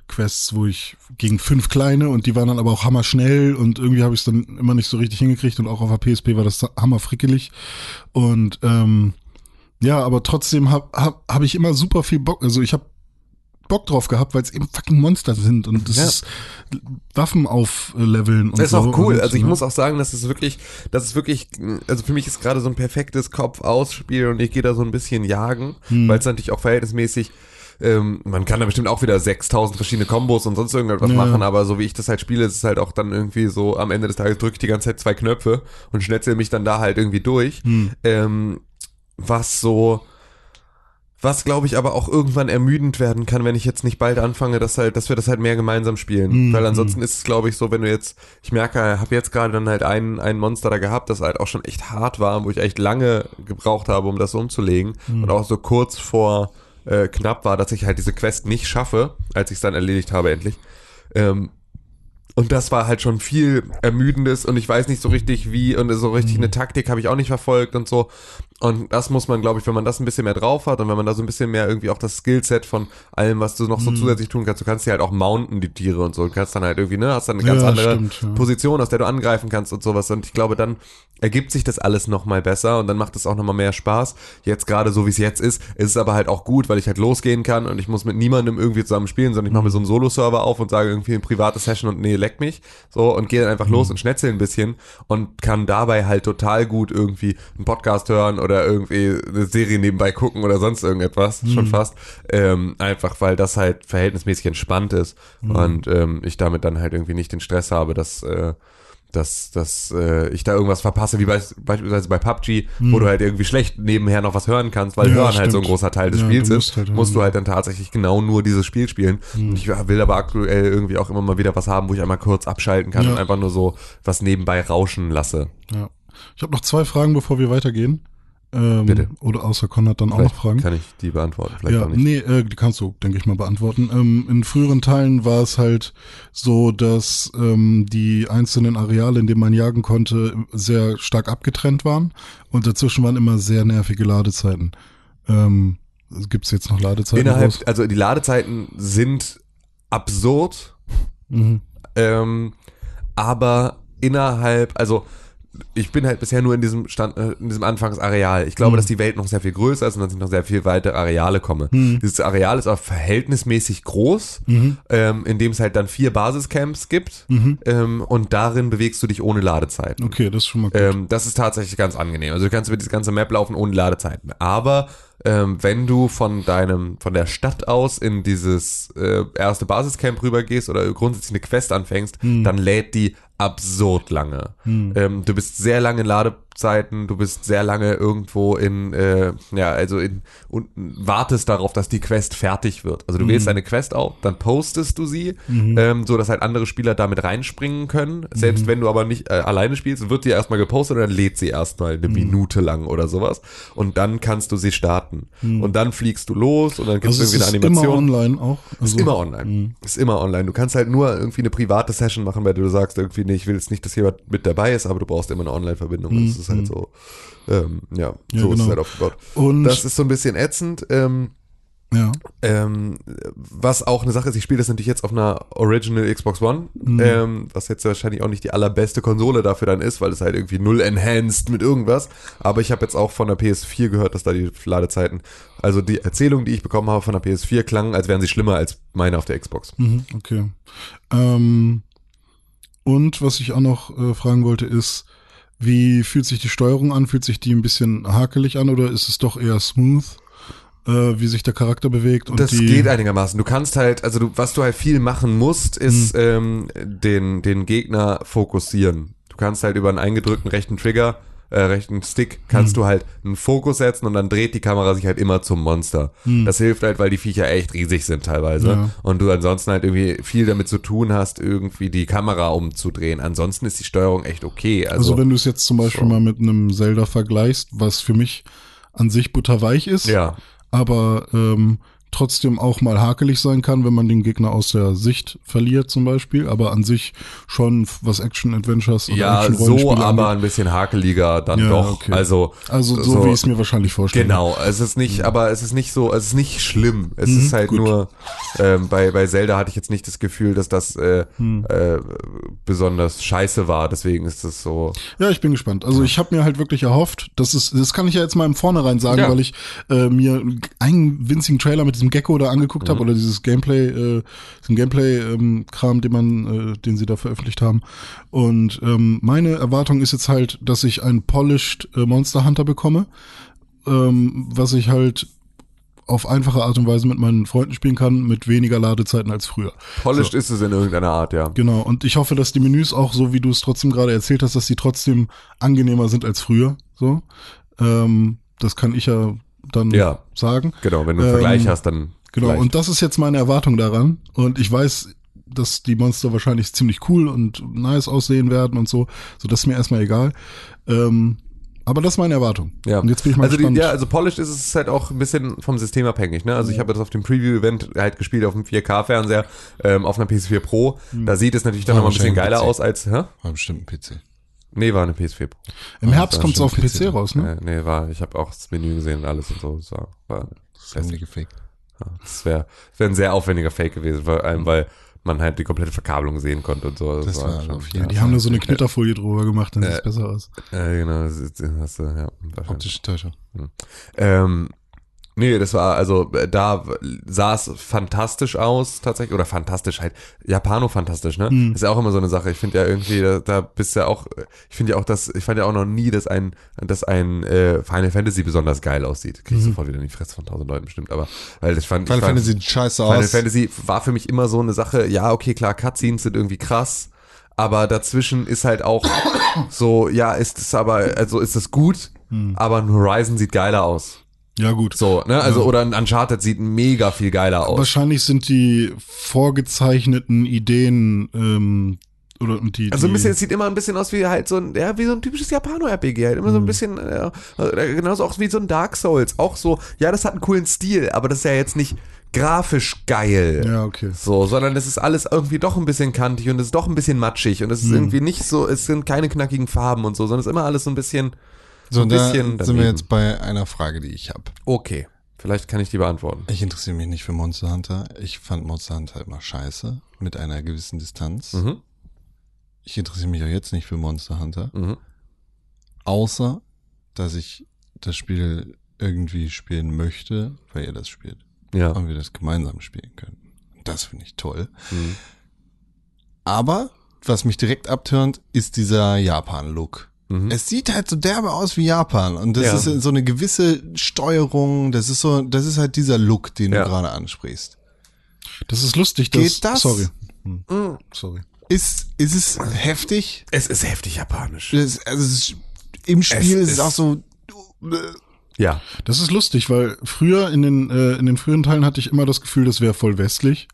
Quests, wo ich gegen fünf kleine und die waren dann aber auch hammerschnell und irgendwie habe ich es dann immer nicht so richtig hingekriegt und auch auf der PSP war das hammerfrickelig und ähm, ja, aber trotzdem habe hab, hab ich immer super viel Bock, also ich habe Bock drauf gehabt, weil es eben fucking Monster sind und das Ja. ist Waffen aufleveln und Das ist so. auch cool. Also ich ne? muss auch sagen, das ist wirklich, das ist wirklich, also für mich ist gerade so ein perfektes Kopf-Ausspiel und ich gehe da so ein bisschen jagen, Hm. weil es natürlich auch verhältnismäßig ähm, man kann da bestimmt auch wieder 6000 verschiedene Kombos und sonst irgendwas Ja. machen, aber so wie ich das halt spiele, ist es halt auch dann irgendwie so, am Ende des Tages drücke ich die ganze Zeit zwei Knöpfe und schnetzel mich dann da halt irgendwie durch. Hm. Ähm, was so, was glaube ich aber auch irgendwann ermüdend werden kann, wenn ich jetzt nicht bald anfange, dass halt, dass wir das halt mehr gemeinsam spielen. Mhm. Weil ansonsten ist es, glaube ich, so, wenn du jetzt, ich merke, habe jetzt gerade dann halt einen, einen Monster da gehabt, das halt auch schon echt hart war, wo ich echt lange gebraucht habe, um das umzulegen. Und auch so kurz vor äh, knapp war, dass ich halt diese Quest nicht schaffe, als ich es dann erledigt habe endlich. Ähm, und das war halt schon viel Ermüdendes und ich weiß nicht so richtig wie und so richtig eine Taktik habe ich auch nicht verfolgt und so. Und das muss man, glaube ich, wenn man das ein bisschen mehr drauf hat und wenn man da so ein bisschen mehr irgendwie auch das Skillset von allem, was du noch so zusätzlich tun kannst, du kannst die halt auch mounten, die Tiere und so. Du kannst dann halt irgendwie, ne, hast dann eine ganz Ja, andere stimmt, ja. Position, aus der du angreifen kannst und sowas. Und ich glaube, dann ergibt sich das alles nochmal besser und dann macht es auch nochmal mehr Spaß. Jetzt gerade so, wie es jetzt ist, ist es aber halt auch gut, weil ich halt losgehen kann und ich muss mit niemandem irgendwie zusammen spielen, sondern ich mache mir so einen Solo-Server auf und sage irgendwie eine private Session und nee, leck mich. So, und gehe dann einfach los und schnetzel ein bisschen und kann dabei halt total gut irgendwie einen Podcast hören oder irgendwie eine Serie nebenbei gucken oder sonst irgendetwas, schon fast. Ähm, einfach, weil das halt verhältnismäßig entspannt ist und ähm, ich damit dann halt irgendwie nicht den Stress habe, dass äh, dass, dass äh, ich da irgendwas verpasse, wie bei, beispielsweise bei PUBG, wo du halt irgendwie schlecht nebenher noch was hören kannst, weil Ja, Hören halt so ein stimmt. großer Teil des Ja, Spiels ist, musst halt musst du halt dann tatsächlich genau nur dieses Spiel spielen. Und ich will aber aktuell irgendwie auch immer mal wieder was haben, wo ich einmal kurz abschalten kann Ja. und einfach nur so was nebenbei rauschen lasse. Ja. Ich habe noch zwei Fragen, bevor wir weitergehen. Ähm, Bitte. Oder außer Con hat dann auch noch Vielleicht Fragen. kann ich die beantworten, vielleicht ja, auch nicht. nee, äh, die kannst du, denke ich mal, beantworten. Ähm, in früheren Teilen war es halt so, dass ähm, die einzelnen Areale, in denen man jagen konnte, sehr stark abgetrennt waren und dazwischen waren immer sehr nervige Ladezeiten. Ähm, Gibt es jetzt noch Ladezeiten? Innerhalb, raus? also die Ladezeiten sind absurd, Mhm. ähm, aber innerhalb, also ich bin halt bisher nur in diesem Stand, äh, in diesem Anfangsareal. Ich glaube, Mhm. dass die Welt noch sehr viel größer ist und dass ich noch sehr viel weitere Areale komme. Mhm. Dieses Areal ist auch verhältnismäßig groß, ähm, in dem es halt dann vier Basiscamps gibt ähm, und darin bewegst du dich ohne Ladezeiten. Mhm. Okay, das ist schon mal gut. Ähm, das ist tatsächlich ganz angenehm. Also du kannst über diese ganze Map laufen ohne Ladezeiten. Aber ähm, wenn du von deinem, von der Stadt aus in dieses äh, erste Basiscamp rübergehst oder grundsätzlich eine Quest anfängst, dann lädt die absurd lange. Ähm, du bist sehr lange in Ladezeiten, du bist sehr lange irgendwo in, äh, ja, also in, und wartest darauf, dass die Quest fertig wird. Also du wählst eine Quest auf, dann postest du sie, ähm, so dass halt andere Spieler damit reinspringen können. Selbst wenn du aber nicht äh, alleine spielst, wird die erstmal gepostet und dann lädt sie erstmal eine Minute lang oder sowas. Und dann kannst du sie starten. Und dann fliegst du los und dann gibt es also es irgendwie eine ist Animation. immer online auch. Also, Ist immer online. Ist immer online. Du kannst halt nur irgendwie eine private Session machen, weil du sagst irgendwie, nee, ich will jetzt nicht, dass jemand mit dabei ist, aber du brauchst immer eine Online-Verbindung. Ist halt so, ähm, ja, Ja, so ist es genau. halt aufgebaut. Und Das ist so ein bisschen ätzend. Ähm, ja. ähm, was auch eine Sache ist, ich spiele das natürlich jetzt auf einer Original Xbox One, Mhm. ähm, was jetzt wahrscheinlich auch nicht die allerbeste Konsole dafür dann ist, weil es halt irgendwie null enhanced mit irgendwas. Aber ich habe jetzt auch von der PS4 gehört, dass da die Ladezeiten, also die Erzählung, die ich bekommen habe von der PS4, klangen, als wären sie schlimmer als meine auf der Xbox. Mhm, okay. Ähm, und was ich auch noch äh, fragen wollte ist, wie fühlt sich die Steuerung an? Fühlt sich die ein bisschen hakelig an oder ist es doch eher smooth, äh, wie sich der Charakter bewegt? Und das geht einigermaßen. Du kannst halt, also du, was du halt viel machen musst, ist ähm, den, den Gegner fokussieren. Du kannst halt über einen eingedrückten rechten Trigger, äh, rechten Stick, kannst du halt einen Fokus setzen und dann dreht die Kamera sich halt immer zum Monster. Das hilft halt, weil die Viecher echt riesig sind teilweise. Ja. Und du ansonsten halt irgendwie viel damit zu tun hast, irgendwie die Kamera umzudrehen. Ansonsten ist die Steuerung echt okay. Also, Also wenn du es jetzt zum Beispiel so. mal mit einem Zelda vergleichst, was für mich an sich butterweich ist, ja. aber ähm, trotzdem auch mal hakelig sein kann, wenn man den Gegner aus der Sicht verliert zum Beispiel, aber an sich schon was Action-Adventures oder Ja, so, Action-Rollenspiele aber angeht. ein bisschen hakeliger dann Ja, doch. okay. Also, Also so, wie ich es mir wahrscheinlich vorstelle. Genau, es ist nicht, aber es ist nicht so, es ist nicht schlimm. Es Mhm, ist halt gut. nur, ähm, bei, bei Zelda hatte ich jetzt nicht das Gefühl, dass das äh, Hm. äh, besonders scheiße war. Deswegen ist es so. Ja, ich bin gespannt. Also ich habe mir halt wirklich erhofft, das ist, das kann ich ja jetzt mal im Vornherein sagen, Ja. weil ich äh, mir einen winzigen Trailer mit diesem Gecko da angeguckt Mhm. habe oder dieses Gameplay, äh, diesen Gameplay-Kram, den man, äh, den sie da veröffentlicht haben. Und ähm, meine Erwartung ist jetzt halt, dass ich einen polished äh, Monster Hunter bekomme, ähm, was ich halt auf einfache Art und Weise mit meinen Freunden spielen kann, mit weniger Ladezeiten als früher. Polished ist es in irgendeiner Art, ja. Genau, und ich hoffe, dass die Menüs auch so, wie du es trotzdem gerade erzählt hast, dass die trotzdem angenehmer sind als früher. So, ähm, das kann ich ja dann Ja. sagen. Genau, wenn du einen Ähm, Vergleich hast, dann. Genau, vielleicht. und das ist jetzt meine Erwartung daran. Und ich weiß, dass die Monster wahrscheinlich ziemlich cool und nice aussehen werden und so. So, das ist mir erstmal egal. Ähm, aber das ist meine Erwartung. Ja. Und jetzt bin ich mal also gespannt. Die, ja, also Polished ist es halt auch ein bisschen vom System abhängig. Ne? Also ich habe das auf dem Preview-Event halt gespielt auf dem 4K-Fernseher, ähm, auf einer PS4 Pro. Da sieht es natürlich dann nochmal ein bisschen geiler PC. aus als, hä? War bestimmt ein PC. Nee, war eine PS4 Pro. Im Herbst war kommt es schon auf dem PC PC raus, ne? Äh, nee, war, ich habe auch das Menü gesehen und alles und so. Das war, Das die gefaked. Ja, Das wäre wär ein sehr aufwendiger Fake gewesen, vor allem weil man halt die komplette Verkabelung sehen konnte und so. Das war auf jeden Ja, die haben da so eine Knitterfolie drüber gemacht, dann sieht es besser aus. Äh, genau, das ist, hast du, ja. Optische Täuschung. Ähm, nee, das war, also äh, da sah es fantastisch aus, tatsächlich, oder fantastisch halt, Japano-fantastisch, ne? Mhm. Ist ja auch immer so eine Sache. Ich finde ja irgendwie, da, da bist ja auch, ich finde ja auch, dass, ich fand ja auch noch nie, dass ein, dass ein äh, Final Fantasy besonders geil aussieht. Krieg ich Mhm. sofort wieder in die Fresse von tausend Leuten bestimmt, aber, weil ich fand, Final ich fand, Fantasy sieht scheiße Final aus. Fantasy war für mich immer so eine Sache, ja, okay, klar, Cutscenes sind irgendwie krass, aber dazwischen ist halt auch so, ja, ist es aber, also ist es gut, Hm. aber ein Horizon sieht geiler aus. Ja, gut. So, ne, also, Ja. oder ein Uncharted sieht mega viel geiler aus. Wahrscheinlich sind die vorgezeichneten Ideen ähm, oder und die, Also ein bisschen, es sieht immer ein bisschen aus wie halt so ein, ja, wie so ein typisches Japano-RPG, halt immer Hm. so ein bisschen, äh, äh, genauso auch wie so ein Dark Souls, auch so, ja, das hat einen coolen Stil, aber das ist ja jetzt nicht grafisch geil. Ja, okay. So, sondern es ist alles irgendwie doch ein bisschen kantig und es ist doch ein bisschen matschig und es Hm. ist irgendwie nicht so, es sind keine knackigen Farben und so, sondern es ist immer alles so ein bisschen, So, ein da bisschen sind daneben. wir jetzt bei einer Frage, die ich habe. okay. Vielleicht kann ich die beantworten. Ich interessiere mich nicht für Monster Hunter. Ich fand Monster Hunter immer scheiße, mit einer gewissen Distanz. Mhm. Ich interessiere mich auch jetzt nicht für Monster Hunter. Mhm. Außer, dass ich das Spiel irgendwie spielen möchte, weil ihr das spielt. Ja. Und wir das gemeinsam spielen können. Das finde ich toll. Mhm. Aber was mich direkt abturnt, ist dieser Japan-Look. Mhm. Es sieht halt so derbe aus wie Japan und das Ja. ist so eine gewisse Steuerung, das ist so, das ist halt dieser Look, den Ja. du gerade ansprichst. Das ist lustig, dass, Geht das? Sorry. Hm. Sorry. Ist, ist es heftig? Es ist heftig japanisch. Das, also es ist, im Spiel Es ist es auch so, Ja. Das ist lustig, weil früher in den, äh, in den frühen Teilen hatte ich immer das Gefühl, das wäre voll westlich.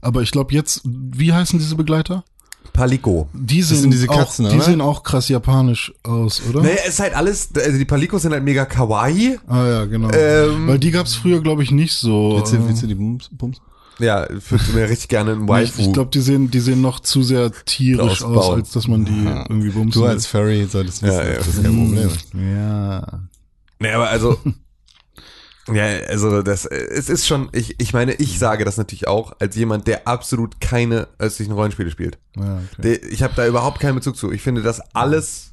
Aber ich glaube jetzt, wie heißen diese Begleiter? Palico. Die sehen, sind diese auch, Katzen, die oder? sehen auch krass japanisch aus, oder? Nee, es ist halt alles, also die Palicos sind halt mega kawaii. Ah ja, genau. Ähm, weil die gab's früher, glaube ich, nicht so. willst du, willst du die Bums? Bums? Ja, ich würde mir richtig gerne einen Waifu. ich glaube, die sehen, die sehen noch zu sehr tierisch aus, Ausbauen. als dass man die irgendwie bumsen Du als Furry solltest wissen, Ja, ja. das ist kein Problem. Ja. Nee, aber also. ja, also das, es ist schon, ich, ich meine, ich sage das natürlich auch als jemand, der absolut keine östlichen Rollenspiele spielt. ja okay. Der, ich habe da überhaupt keinen Bezug zu. Ich finde das alles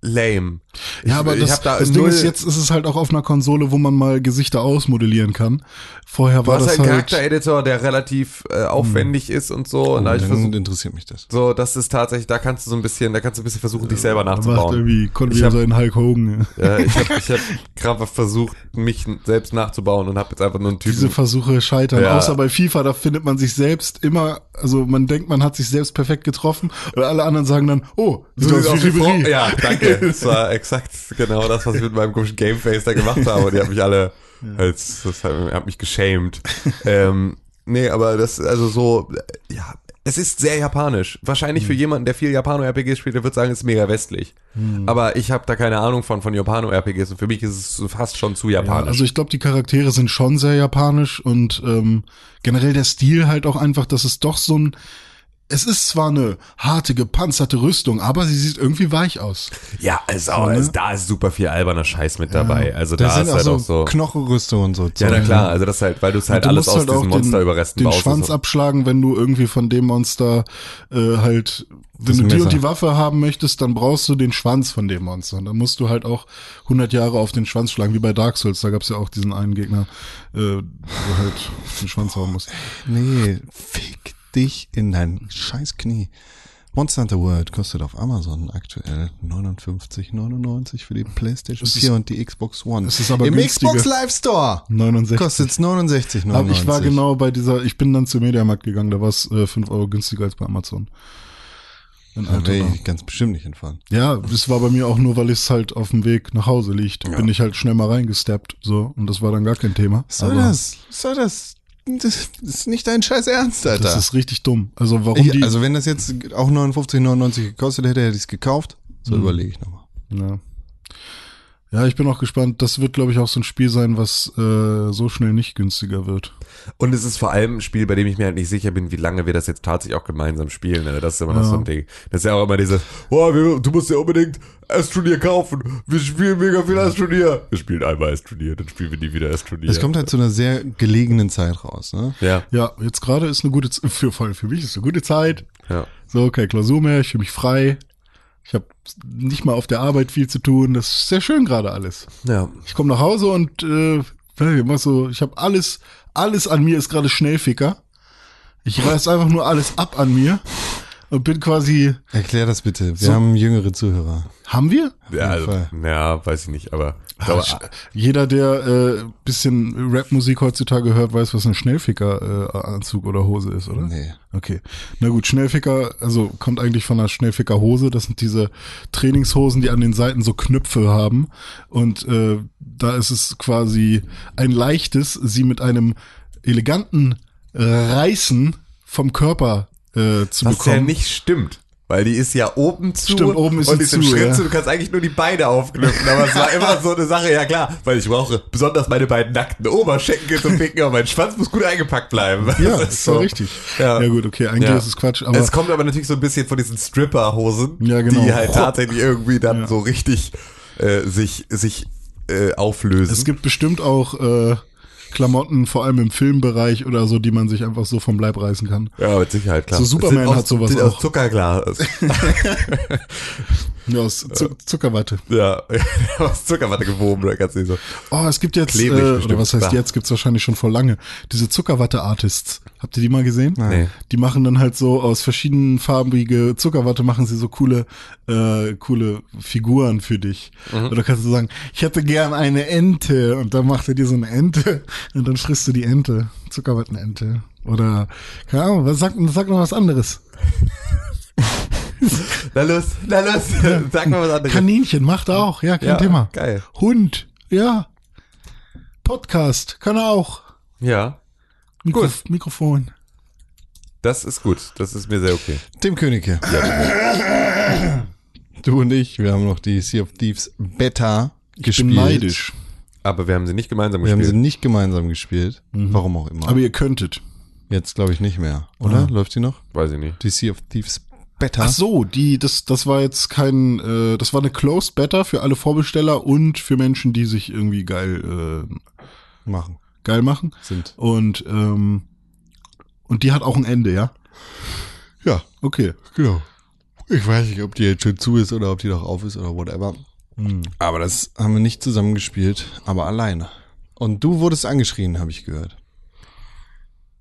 lame. Ich, Ja, aber ich das, da das Ding ist, jetzt ist es halt auch auf einer Konsole, wo man mal Gesichter ausmodellieren kann. Vorher du war hast das halt einen halt, Charaktereditor, der relativ äh, aufwendig ist und so. und da ich versucht, interessiert mich das. so, das ist tatsächlich, da kannst du so ein bisschen, da kannst du ein bisschen versuchen, dich selber macht nachzubauen. irgendwie, wieder hab- so in Hulk Hogan. Ja. Ja, ich habe ich hab krampfhaft versucht, mich selbst nachzubauen und habe jetzt einfach nur einen Typen. Diese Versuche scheitern. Ja. Außer bei FIFA, da findet man sich selbst immer, also man denkt, man hat sich selbst perfekt getroffen und alle anderen sagen dann, oh, sieht aus wie. Ja, danke. Das war exakt genau das, was ich mit meinem komischen Gameface da gemacht habe. Und die haben mich alle als, das hat, hat mich geschämt. ähm, nee, aber das, also so, ja, es ist sehr japanisch. Wahrscheinlich für jemanden, der viel Japano-RPGs spielt, der wird sagen, es ist mega westlich. Aber ich habe da keine Ahnung von, von Japano-RPGs und für mich ist es fast schon zu Ja, japanisch. also ich glaube, die Charaktere sind schon sehr japanisch und ähm, generell der Stil halt auch einfach, dass es doch so ein es ist zwar eine harte, gepanzerte Rüstung, aber sie sieht irgendwie weich aus. ja, es auch, ne? es, da ist super viel alberner Scheiß mit dabei. Also da sind ist halt so, auch so. Knochenrüstung und so. Ja, na ne? klar, also das halt, weil du es halt alles aus halt diesen den- Monsterüberresten den baust. Schwanz abschlagen, wenn du irgendwie von dem Monster äh, halt, wenn du die und die Waffe haben möchtest, dann brauchst du den Schwanz von dem Monster. Und dann musst du halt auch 100 Jahre auf den Schwanz schlagen, wie bei Dark Souls. Da gab's ja auch diesen einen Gegner, äh, wo halt den Schwanz hauen musst. Nee, fick dich in dein scheiß Knie. Monster Hunter World kostet auf Amazon aktuell 59,99 für die PlayStation Es ist- 4 und die Xbox One. es ist aber Im günstiger. Xbox Live Store 69. kostet es 69,99. Aber ich war genau bei dieser, ich bin dann zum Mediamarkt gegangen, da war's äh, 5 Euro günstiger als bei Amazon. Da wäre ich ganz bestimmt nicht hinfahren. Ja, das war bei mir auch nur, weil es halt auf dem Weg nach Hause liegt. Bin ich halt schnell mal reingesteppt, so, und das war dann gar kein Thema. Soll das? Soll das? Das ist nicht dein scheiß Ernst, Alter. Das ist richtig dumm. Also warum ich, die, also wenn das jetzt auch 59,99 gekostet hätte, hätte ich es gekauft. So Mhm. überlege ich nochmal. ja. Ja, ich bin auch gespannt. Das wird, glaube ich, auch so ein Spiel sein, was äh, so schnell nicht günstiger wird. Und es ist vor allem ein Spiel, bei dem ich mir halt nicht sicher bin, wie lange wir das jetzt tatsächlich auch gemeinsam spielen. Ne? Das ist immer noch Ja. so ein Ding. Das ist ja auch immer dieses, oh, wir, du musst ja unbedingt S-Turnier kaufen. Wir spielen mega viel S-Turnier. Wir spielen einmal S-Turnier, dann spielen wir nie wieder S-Turnier. Es kommt halt zu einer sehr gelegenen Zeit raus. Ne? Ja, Ja, jetzt gerade ist eine gute Z für, vor allem für mich ist eine gute Zeit. ja. So, keine Klausur mehr, ich fühle mich frei. Ich habe nicht mal auf der Arbeit viel zu tun. Das ist sehr schön gerade alles. Ja. Ich komme nach Hause und äh, mach so, ich habe alles, alles an mir ist gerade Schnellficker. Ich reiß einfach nur alles ab an mir und bin quasi. Erklär das bitte. Wir So. haben jüngere Zuhörer. Haben wir? Ja, also, Fall. ja, weiß ich nicht, aber, Ah, aber sch- Jeder, der äh, bisschen Rapmusik heutzutage hört, weiß, was ein Schnellficker-Anzug oder Hose ist, oder? Nee. Okay. Na gut, Schnellficker, also kommt eigentlich von einer Schnellficker-Hose. Das sind diese Trainingshosen, die an den Seiten so Knöpfe haben. Und äh, da ist es quasi ein leichtes, sie mit einem eleganten Reißen vom Körper äh, zu was bekommen. ja nicht stimmt. Weil die ist ja oben zu Stimmt, oben ist und sie ist im zu, Schritt ja. zu. Du kannst eigentlich nur die Beine aufknüpfen, aber es war immer so eine Sache, ja klar, weil ich brauche besonders meine beiden nackten Oberschenkel zum Picken, aber mein Schwanz muss gut eingepackt bleiben. ja, Das ist so richtig. Ja. Ja. gut, okay, eigentlich Ja. ist es Quatsch, aber es kommt aber natürlich so ein bisschen von diesen Stripper-Hosen, Ja, genau. die halt tatsächlich irgendwie dann so richtig äh, sich, sich äh, auflösen. es gibt bestimmt auch äh, Klamotten, vor allem im Filmbereich oder so, die man sich einfach so vom Leib reißen kann. ja, mit Sicherheit, klar. So Superman aus, hat sowas sind aus auch. Zuckerglas. Ja, aus Zu Zuckerwatte. Ja, aus Zuckerwatte gewoben, da kannst du nicht so. Oh, es gibt jetzt, Klebrig äh, bestimmt. oder was heißt Bah. jetzt, gibt's wahrscheinlich schon vor lange, diese Zuckerwatte-Artists. Habt ihr die mal gesehen? Nee. Die machen dann halt so aus verschiedenen farbige Zuckerwatte machen sie so coole, äh, coole Figuren für dich. Mhm. Oder kannst du sagen, ich hätte gern eine Ente und dann macht er dir so eine Ente und dann frisst du die Ente. Zuckerwattenente. Oder, keine Ahnung, was sag, sag noch was anderes. Na los, na los, sag mal was anderes. Kaninchen macht auch, ja, kein Ja, Thema. geil. Hund, ja. Podcast, kann er auch. Ja, Mikro Gut. Mikrofon. das ist gut. Das ist mir sehr okay. Tim Königke. Du und ich, wir haben noch die Sea of Thieves Beta Ich gespielt. bin neidisch. Aber wir haben sie nicht gemeinsam Wir haben sie gespielt. nicht gemeinsam gespielt. Warum auch immer. Aber ihr könntet. Jetzt glaube ich nicht mehr, oder? Ah. Läuft die noch? Weiß ich nicht. Die Sea of Thieves Beta. Ach so, die, das, das war jetzt kein, äh, das war eine Closed Beta für alle Vorbesteller und für Menschen, die sich irgendwie geil, äh, machen. geil machen. Sind. Und, ähm, und die hat auch ein Ende, ja? Ja, Okay. genau. Ich weiß nicht, ob die jetzt schon zu ist oder ob die noch auf ist oder whatever. Aber das haben wir nicht zusammen gespielt, aber alleine. Und du wurdest angeschrien, habe ich gehört.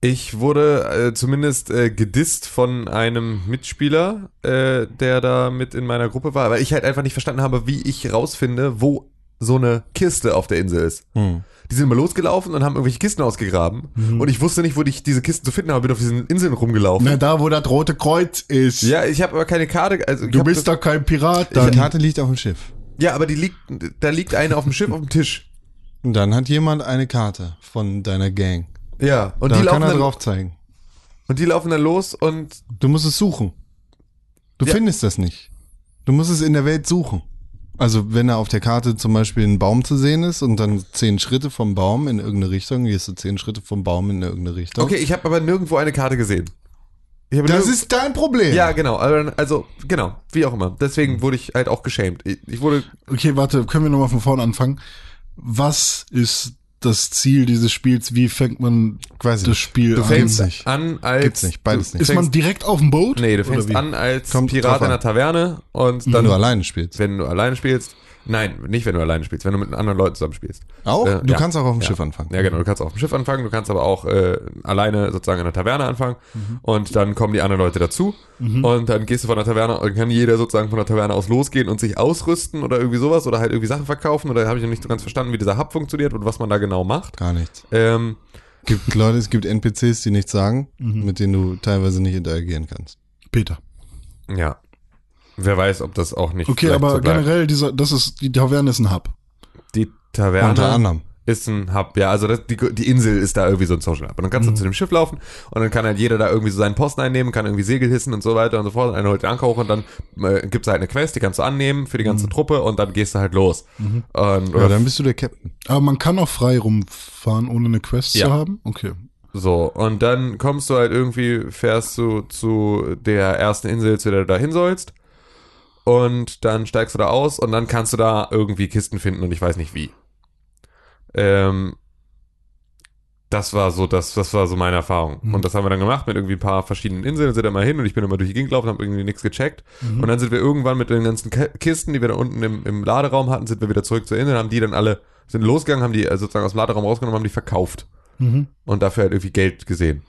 Ich wurde äh, zumindest äh, gedisst von einem Mitspieler, äh, der da mit in meiner Gruppe war, weil ich halt einfach nicht verstanden habe, wie ich rausfinde, wo so eine Kiste auf der Insel ist. Hm. Die sind immer losgelaufen und haben irgendwelche Kisten ausgegraben. Und ich wusste nicht, wo ich diese Kisten zu finden habe, bin auf diesen Inseln rumgelaufen. Na, da, wo das rote Kreuz ist. Ja, ich habe aber keine Karte. Also Du bist doch kein Pirat Die dann. Karte liegt auf dem Schiff. Ja, aber die liegt, da liegt eine auf dem Schiff auf dem Tisch. Und dann hat jemand eine Karte von deiner Gang. Ja, und da die, laufen kann er dann, drauf zeigen. und die laufen dann los und Du musst es suchen. Du Ja. findest das nicht. Du musst es in der Welt suchen. Also wenn da auf der Karte zum Beispiel ein Baum zu sehen ist und dann zehn Schritte vom Baum in irgendeine Richtung, gehst du zehn Schritte vom Baum in irgendeine Richtung. Okay, ich habe aber nirgendwo eine Karte gesehen. Das ist dein Problem. ja genau, also, also genau, wie auch immer. Deswegen wurde ich halt auch geschämt. Ich, ich wurde Okay, warte, können wir nochmal von vorne anfangen? Was ist das Ziel dieses Spiels? Wie fängt man Weiß das. Spiel du an? fängst nicht. an als Gibt's nicht, beides nicht. Ist man direkt auf dem Boot? Nee, du fängst an als Kommt Pirat in an. der Taverne und Wenn dann du alleine spielst. wenn du alleine spielst. Nein, nicht wenn du alleine spielst, wenn du mit anderen Leuten zusammen spielst. Auch? Äh, du ja. kannst auch auf dem Ja. Schiff anfangen. Ja, genau. Du kannst auf dem Schiff anfangen, du kannst aber auch äh, alleine sozusagen in der Taverne anfangen und dann kommen die anderen Leute dazu und dann gehst du von der Taverne und kann jeder sozusagen von der Taverne aus losgehen und sich ausrüsten oder irgendwie sowas oder halt irgendwie Sachen verkaufen oder habe ich noch nicht so ganz verstanden, wie dieser Hub funktioniert und was man da genau macht. Gar nichts. Ähm, Gibt Leute, es gibt NPCs, die nichts sagen, mit denen du teilweise nicht interagieren kannst. Peter. ja. Wer weiß, ob das auch nicht Okay, aber so generell, dieser, das ist, die Taverne ist ein Hub. Die Taverne Unter anderem. ist ein Hub. Ja, also das, die, die Insel ist da irgendwie so ein Social Hub. Und dann kannst du zu dem Schiff laufen und dann kann halt jeder da irgendwie so seinen Posten einnehmen, kann irgendwie Segel hissen und so weiter und so fort. Und einer holt den Anker hoch und dann äh, gibt's halt eine Quest, die kannst du annehmen für die ganze Truppe und dann gehst du halt los. Und, Ja, dann bist du der Captain. Aber man kann auch frei rumfahren, ohne eine Quest Ja. zu haben? Okay. so. Und dann kommst du halt irgendwie, fährst du zu der ersten Insel, zu der du da hin sollst. Und dann steigst du da aus und dann kannst du da irgendwie Kisten finden und ich weiß nicht wie. Ähm, das war so, das, das war so meine Erfahrung. Mhm. Und das haben wir dann gemacht mit irgendwie ein paar verschiedenen Inseln, sind da mal hin und ich bin immer durch die Gegend gelaufen, habe irgendwie nichts gecheckt. Mhm. Und dann sind wir irgendwann mit den ganzen Ki- Kisten, die wir da unten im, im Laderaum hatten, sind wir wieder zurück zur Insel, haben die dann alle, sind losgegangen, haben die äh, sozusagen aus dem Laderaum rausgenommen, haben die verkauft Mhm. und dafür halt irgendwie Geld gesehen.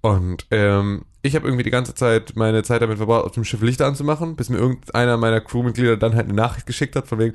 Und ähm, ich habe irgendwie die ganze Zeit meine Zeit damit verbracht, auf dem Schiff Lichter anzumachen, bis mir irgendeiner meiner Crewmitglieder dann halt eine Nachricht geschickt hat, von wegen,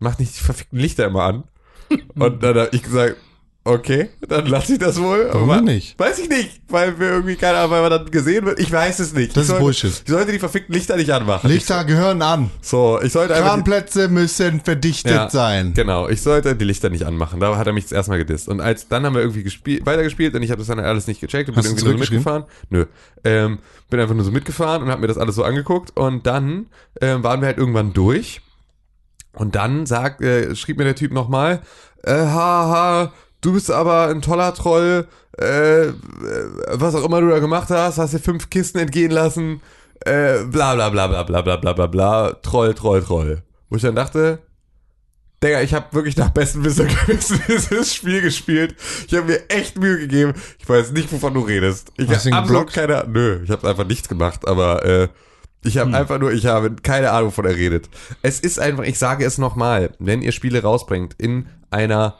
mach nicht die verfickten Lichter immer an. Und dann habe ich gesagt, okay, dann lasse ich das wohl. Warum Aber- nicht? Weiß ich nicht, weil wir irgendwie, keine Ahnung, weil man dann gesehen wird. Ich weiß es nicht. Das ich ist sollte, Bullshit. Ich sollte die verfickten Lichter nicht anmachen. Lichter gehören an. so, ich sollte einfach. Die, Kranplätze müssen verdichtet Ja, sein. Genau, ich sollte die Lichter nicht anmachen. Da hat er mich das erste Mal gedisst. Und als dann haben wir irgendwie gespielt, weitergespielt und ich habe das dann alles nicht gecheckt und bin Hast du irgendwie nur so mitgefahren. Nö. Ähm, bin einfach nur so mitgefahren und habe mir das alles so angeguckt. Und dann ähm, waren wir halt irgendwann durch. Und dann sagt, äh, schrieb mir der Typ nochmal, äh, haha, du bist aber ein toller Troll, äh, was auch immer du da gemacht hast, hast dir fünf Kisten entgehen lassen, äh, bla bla bla bla bla bla bla bla bla, Troll, Troll, Troll. Wo ich dann dachte, Digga, ich habe wirklich nach bestem Wissen dieses Spiel gespielt. Ich habe mir echt Mühe gegeben. Ich weiß nicht, wovon du redest. Ich habe absolut keine Nö, ich habe einfach nichts gemacht, aber äh, Ich habe einfach nur, ich habe keine Ahnung, wovon er redet. Es ist einfach, ich sage es nochmal, wenn ihr Spiele rausbringt in einer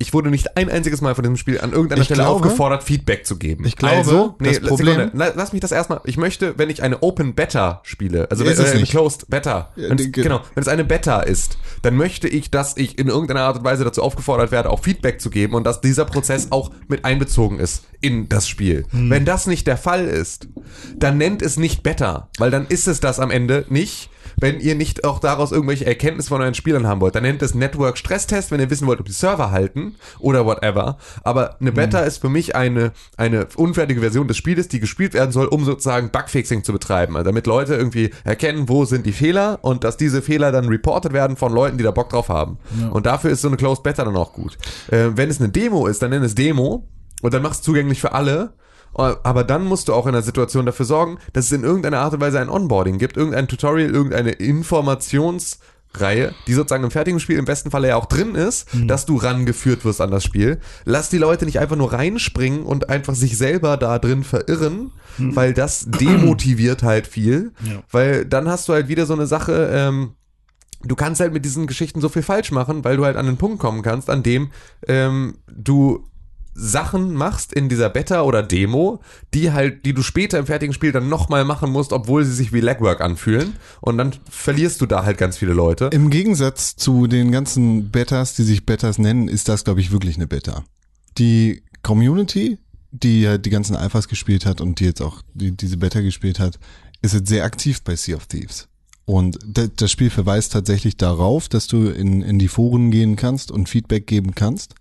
ich wurde nicht ein einziges Mal von diesem Spiel an irgendeiner Ich Stelle glaube- aufgefordert, Feedback zu geben. Ich glaube, also, nee, das Problem- Sekunde, la- lass mich das erstmal. Ich möchte, wenn ich eine Open Beta spiele, also wenn, es äh, eine nicht. Closed Beta, Ja, es, genau, wenn es eine Beta ist, dann möchte ich, dass ich in irgendeiner Art und Weise dazu aufgefordert werde, auch Feedback zu geben und dass dieser Prozess auch mit einbezogen ist in das Spiel. Hm. Wenn das nicht der Fall ist, dann nennt es nicht Beta, weil dann ist es das am Ende nicht. Wenn ihr nicht auch daraus irgendwelche Erkenntnisse von euren Spielern haben wollt, dann nennt es Network Stresstest, wenn ihr wissen wollt, ob die Server halten oder whatever. Aber eine Beta ist für mich eine, eine unfertige Version des Spieles, die gespielt werden soll, um sozusagen Bugfixing zu betreiben. Also damit Leute irgendwie erkennen, wo sind die Fehler und dass diese Fehler dann reported werden von Leuten, die da Bock drauf haben. Und dafür ist so eine Closed Beta dann auch gut. Äh, wenn es eine Demo ist, dann nenn es Demo und dann machst du zugänglich für alle. Aber dann musst du auch in der Situation dafür sorgen, dass es in irgendeiner Art und Weise ein Onboarding gibt, irgendein Tutorial, irgendeine Informationsreihe, die sozusagen im fertigen Spiel im besten Falle ja auch drin ist, dass du rangeführt wirst an das Spiel. Lass die Leute nicht einfach nur reinspringen und einfach sich selber da drin verirren, weil das demotiviert halt viel. Ja. Weil dann hast du halt wieder so eine Sache, ähm, du kannst halt mit diesen Geschichten so viel falsch machen, weil du halt an den Punkt kommen kannst, an dem ähm, du Sachen machst in dieser Beta oder Demo, die halt, die du später im fertigen Spiel dann nochmal machen musst, obwohl sie sich wie Legwork anfühlen. Und dann verlierst du da halt ganz viele Leute. Im Gegensatz zu den ganzen Betas, die sich Betas nennen, ist das, glaube ich, wirklich eine Beta. Die Community, die ja die ganzen Alphas gespielt hat und die jetzt auch die, diese Beta gespielt hat, ist jetzt sehr aktiv bei Sea of Thieves. Und da- das Spiel verweist tatsächlich darauf, dass du in, in die Foren gehen kannst und Feedback geben kannst.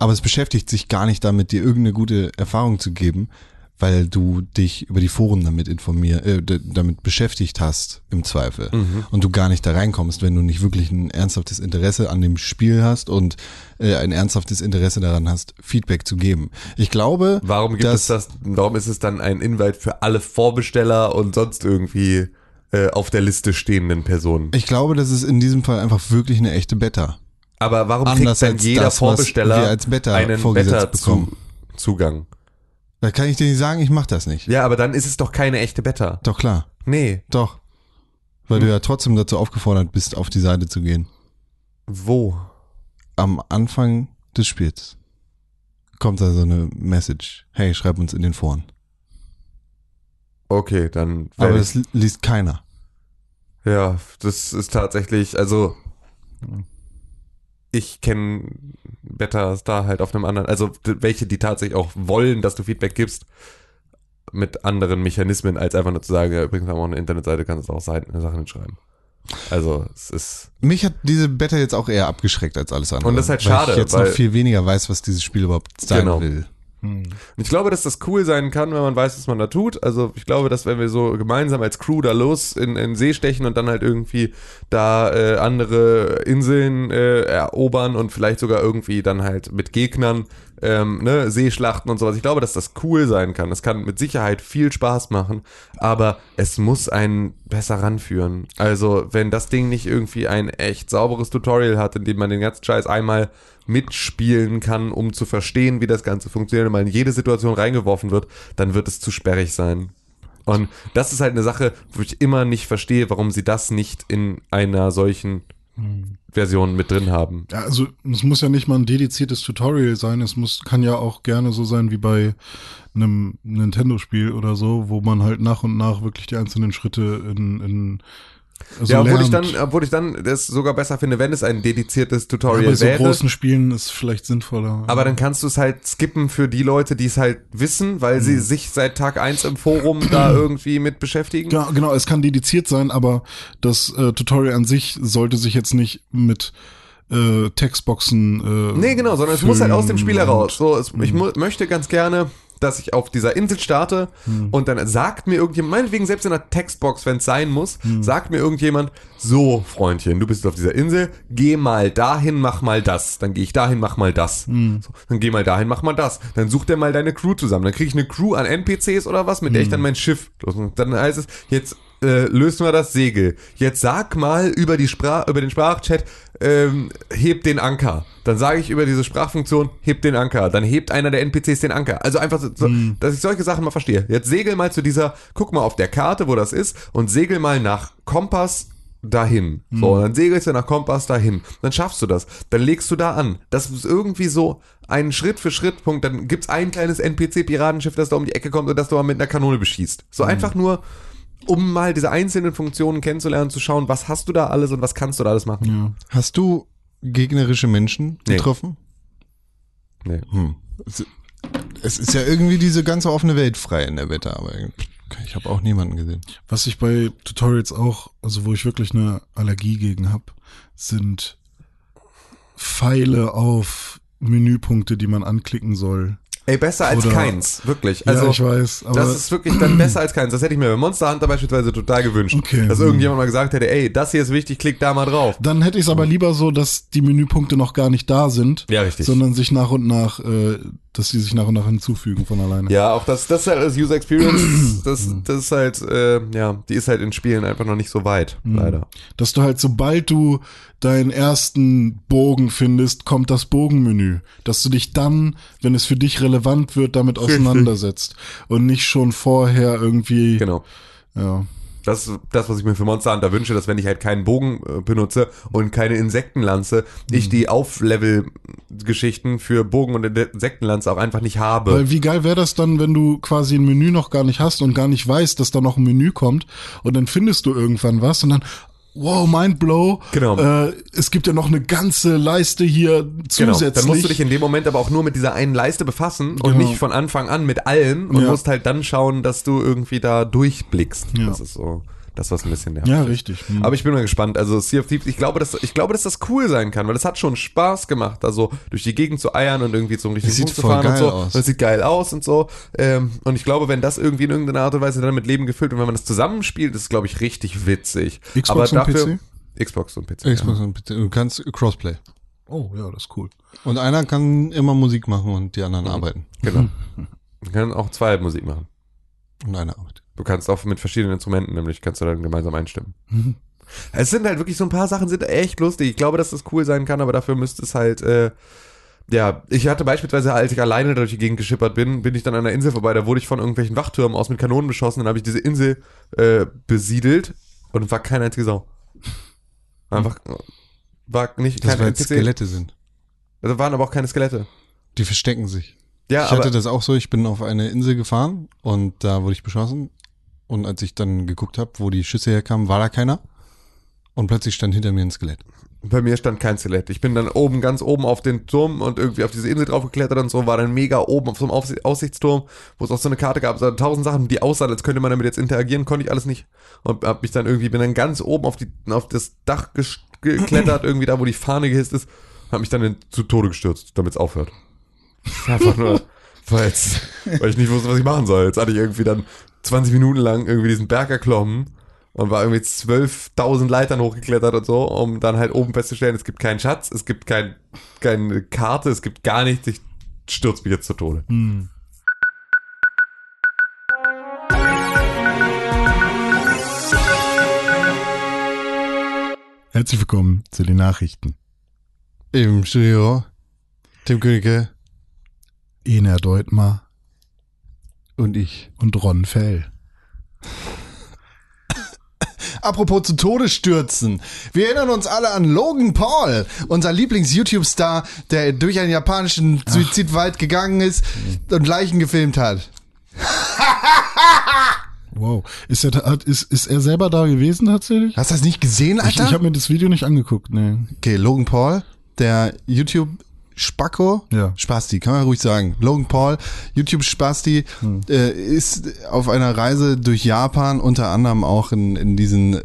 Aber es beschäftigt sich gar nicht damit, dir irgendeine gute Erfahrung zu geben, weil du dich über die Foren damit informier, äh, damit beschäftigt hast, im Zweifel. Und du gar nicht da reinkommst, wenn du nicht wirklich ein ernsthaftes Interesse an dem Spiel hast und äh, ein ernsthaftes Interesse daran hast, Feedback zu geben. Ich glaube, Warum gibt dass, es das, warum ist es dann ein Invite für alle Vorbesteller und sonst irgendwie äh, auf der Liste stehenden Personen? ich glaube, das ist in diesem Fall einfach wirklich eine echte Beta. Aber warum Anders kriegt dann als jeder das, Vorbesteller Beta einen Beta-Zugang? Da kann ich dir nicht sagen, ich mach das nicht. Ja, aber dann ist es doch keine echte Beta. Doch klar, Nee. doch. Weil Hm. du ja trotzdem dazu aufgefordert bist, auf die Seite zu gehen. Wo? am Anfang des Spiels kommt da so eine Message. Hey, schreib uns in den Foren. Okay, dann. Aber das li- liest keiner. ja, das ist tatsächlich, also ich kenne Betas da halt auf einem anderen, also welche, die tatsächlich auch wollen, dass du Feedback gibst, mit anderen Mechanismen, als einfach nur zu sagen, ja, übrigens haben wir auch eine Internetseite, kannst du auch Seiten, Sachen hinschreiben. Also es ist. Mich hat diese Beta jetzt auch eher abgeschreckt als alles andere. Und das ist halt weil schade, ich jetzt weil- noch viel weniger weiß, was dieses Spiel überhaupt sein Genau. will. Und ich glaube, dass das cool sein kann, wenn man weiß, was man da tut. Also ich glaube, dass wenn wir so gemeinsam als Crew da los in, in See stechen und dann halt irgendwie da äh, andere Inseln äh, erobern und vielleicht sogar irgendwie dann halt mit Gegnern ähm, ne, Seeschlachten und sowas. Ich glaube, dass das cool sein kann. Es kann mit Sicherheit viel Spaß machen, aber es muss einen besser ranführen. Also wenn das Ding nicht irgendwie ein echt sauberes Tutorial hat, in dem man den ganzen Scheiß einmal mitspielen kann, um zu verstehen, wie das Ganze funktioniert und mal in jede Situation reingeworfen wird, dann wird es zu sperrig sein. Und das ist halt eine Sache, wo ich immer nicht verstehe, warum sie das nicht in einer solchen Version mit drin haben. Ja, also es muss ja nicht mal ein dediziertes Tutorial sein. Es muss, kann ja auch gerne so sein wie bei einem Nintendo-Spiel oder so, wo man halt nach und nach wirklich die einzelnen Schritte in, in also ja, obwohl ich, lernt. dann, obwohl ich dann das sogar besser finde, wenn es ein dediziertes ja, Tutorial bei so wäre. großen Spielen ist vielleicht sinnvoller. Aber dann kannst du es halt skippen für die Leute, die es halt wissen, weil Mhm. sie sich seit Tag eins im Forum da irgendwie mit beschäftigen. Ja, genau, es kann dediziert sein, aber das äh, Tutorial an sich sollte sich jetzt nicht mit äh, Textboxen. Äh, Nee, genau, sondern es muss halt aus dem Spiel heraus. So, es, Mhm. ich mu möchte ganz gerne, dass ich auf dieser Insel starte Mhm. und dann sagt mir irgendjemand, meinetwegen selbst in der Textbox, wenn es sein muss, Mhm. sagt mir irgendjemand, so, Freundchen, du bist auf dieser Insel, geh mal dahin, mach mal das. Dann gehe ich dahin, mach mal das. Mhm. So, dann geh mal dahin, mach mal das. Dann such dir mal deine Crew zusammen. Dann kriege ich eine Crew an NPCs oder was, mit der ich Mhm. dann mein Schiff. Und dann heißt es, jetzt äh, lösen wir das Segel. Jetzt sag mal über, die Sprach, über den Sprachchat, ähm, heb den Anker. Dann sage ich über diese Sprachfunktion, heb den Anker. Dann hebt einer der NPCs den Anker. Also einfach so, Mhm. dass ich solche Sachen mal verstehe. Jetzt segel mal zu dieser, guck mal auf der Karte, wo das ist, und segel mal nach Kompass dahin. Mhm. So, dann segelst du nach Kompass dahin. Dann schaffst du das. Dann legst du da an. Das ist irgendwie so ein Schritt für Schritt Punkt. Dann gibt's ein kleines NPC-Piratenschiff, das da um die Ecke kommt und das du mal mit einer Kanone beschießt. So Mhm. einfach nur, um mal diese einzelnen Funktionen kennenzulernen, zu schauen, was hast du da alles und was kannst du da alles machen. Ja. Hast du gegnerische Menschen Nee. getroffen? Nee. Hm. Es- Es ist ja irgendwie diese ganze offene Welt frei in der Wette, aber ich habe auch niemanden gesehen. Was ich bei Tutorials auch, also wo ich wirklich eine Allergie gegen habe, sind Pfeile auf Menüpunkte, die man anklicken soll. Ey, besser als Oder- keins, wirklich. Also, ja, ich weiß, aber das ist wirklich dann besser als keins. Das hätte ich mir bei Monster Hunter beispielsweise total gewünscht. Okay. Dass irgendjemand mal gesagt hätte, ey, das hier ist wichtig, klick da mal drauf. dann hätte ich es aber lieber so, dass die Menüpunkte noch gar nicht da sind, Ja, richtig. sondern sich nach und nach, äh, dass die sich nach und nach hinzufügen von alleine. Ja, auch das, das ist halt das User Experience, das, das ist halt, äh, ja, die ist halt in Spielen einfach noch nicht so weit, leider. Dass du halt, sobald du deinen ersten Bogen findest, kommt das Bogenmenü. Dass du dich dann, wenn es für dich relevant wird, damit auseinandersetzt. Und nicht schon vorher irgendwie. Genau. Ja. Das ist das, was ich mir für Monster Hunter wünsche, dass wenn ich halt keinen Bogen äh, benutze und keine Insektenlanze, ich Mhm. die Auflevel-Geschichten für Bogen und Insektenlanze auch einfach nicht habe. Weil wie geil wäre das dann, wenn du quasi ein Menü noch gar nicht hast und gar nicht weißt, dass da noch ein Menü kommt und dann findest du irgendwann was und dann Wow, Mindblow. Genau. Äh, es gibt ja noch eine ganze Leiste hier Genau, zusätzlich. dann musst du dich in dem Moment aber auch nur mit dieser einen Leiste befassen und Genau. nicht von Anfang an mit allen und Ja. musst halt dann schauen, dass du irgendwie da durchblickst. Ja. Das ist so, das was ein bisschen nervt. ja, richtig. Hm. Aber ich bin mal gespannt. Also Sea of Thieves, ich glaube, dass, ich glaube, dass das cool sein kann, weil es hat schon Spaß gemacht, also durch die Gegend zu eiern und irgendwie zum richtigen Punkt zu fahren und so. aus. Und es sieht geil aus und so. Ähm, und ich glaube, wenn das irgendwie in irgendeiner Art und Weise dann mit Leben gefüllt und wenn man das zusammenspielt, ist es, glaube ich, richtig witzig. Xbox Aber und dafür, PC? Xbox und PC. Xbox und PC. Du kannst Crossplay. oh, ja, das ist cool. Und einer kann immer Musik machen und die anderen arbeiten. Ja, genau. Man kann auch zwei Musik machen. Und einer arbeitet. Du kannst auch mit verschiedenen Instrumenten, nämlich kannst du dann gemeinsam einstimmen. Es sind halt wirklich so ein paar Sachen, sind echt lustig. Ich glaube, dass das cool sein kann, aber dafür müsste es halt, äh, ja, ich hatte beispielsweise, als ich alleine durch die Gegend geschippert bin, bin ich dann an einer Insel vorbei, da wurde ich von irgendwelchen Wachtürmen aus mit Kanonen beschossen, dann habe ich diese Insel äh, besiedelt und war keine einzige Sau. Einfach, war nicht, Das kein weil. Skelette sind. Also waren aber auch keine Skelette. Die verstecken sich. Ja, ich aber, hatte das auch so, ich bin auf eine Insel gefahren und da wurde ich beschossen. Und als ich dann geguckt habe, wo die Schüsse herkamen, war da keiner. Und plötzlich stand hinter mir ein Skelett. Bei mir stand kein Skelett. Ich bin dann oben, ganz oben auf den Turm und irgendwie auf diese Insel drauf geklettert und so, war dann mega oben auf so einem Aufsi- Aussichtsturm, wo es auch so eine Karte gab, so tausend Sachen, die aussahen, als könnte man damit jetzt interagieren, konnte ich alles nicht. Und hab mich dann irgendwie, bin dann ganz oben auf, die, auf das Dach geklettert, irgendwie da, wo die Fahne gehisst ist, hab mich dann in, zu Tode gestürzt, damit es aufhört. Einfach nur, weil ich nicht wusste, was ich machen soll. Jetzt hatte ich irgendwie dann 20 Minuten lang irgendwie diesen Berg erklommen und war irgendwie 12.000 Leitern hochgeklettert und so, um dann halt oben festzustellen, es gibt keinen Schatz, es gibt kein, keine Karte, es gibt gar nichts, ich stürze mich jetzt zu Tode. Hm. Herzlich willkommen zu den Nachrichten. Im Studio, Tim Königke Ener Deutmar und ich. und Ron Fell. Apropos zu Tode stürzen. Wir erinnern uns alle an Logan Paul, unser Lieblings-YouTube-Star, der durch einen japanischen Suizidwald gegangen ist und Leichen gefilmt hat. Wow. Ist er, da- ist, ist er selber da gewesen tatsächlich? Hast du das nicht gesehen, Ich, Alter? ich habe mir das Video nicht angeguckt, ne. okay, Logan Paul, der YouTube Spacko, Ja. Spasti, kann man ruhig sagen. Logan Paul, YouTube Spasti, äh, ist auf einer Reise durch Japan unter anderem auch in, in diesen äh,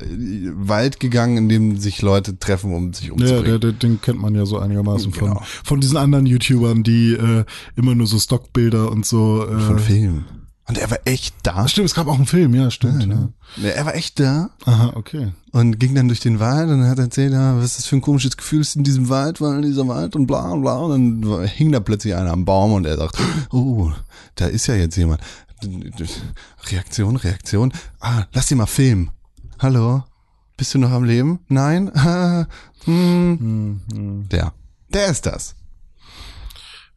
Wald gegangen, in dem sich Leute treffen, um sich Ja, umzubringen. der, der, den kennt man ja so einigermaßen Genau. von, von diesen anderen YouTubern, die äh, immer nur so Stockbilder und so. Äh, Von Film. Und er war echt da. Stimmt, es gab auch einen Film, ja, stimmt. Ja, Ja, Er war echt da Aha, okay. und ging dann durch den Wald und hat erzählt, ja, was das für ein komisches Gefühl ist in diesem Wald, weil in dieser Wald und bla bla. Und dann hing da plötzlich einer am Baum und er sagt, oh, da ist ja jetzt jemand. Reaktion, Reaktion. Ah, lass ihn mal filmen. Hallo? Bist du noch am Leben? Nein? hm. Hm, Der. Der ist das.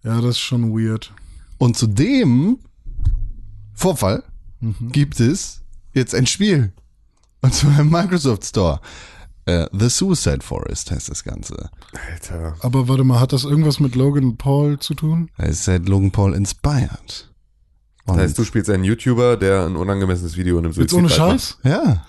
Ja, das ist schon weird. Und zu dem Vorfall Mhm. gibt es jetzt ein Spiel. Und zwar im Microsoft Store. Äh, The Suicide Forest heißt das Ganze. Alter. Aber warte mal, hat das irgendwas mit Logan Paul zu tun? Da ist seit Logan Paul inspired. Und Das heißt, du spielst einen YouTuber, der ein unangemessenes Video in einem Jetzt Suizid ohne macht. Scheiß? ja.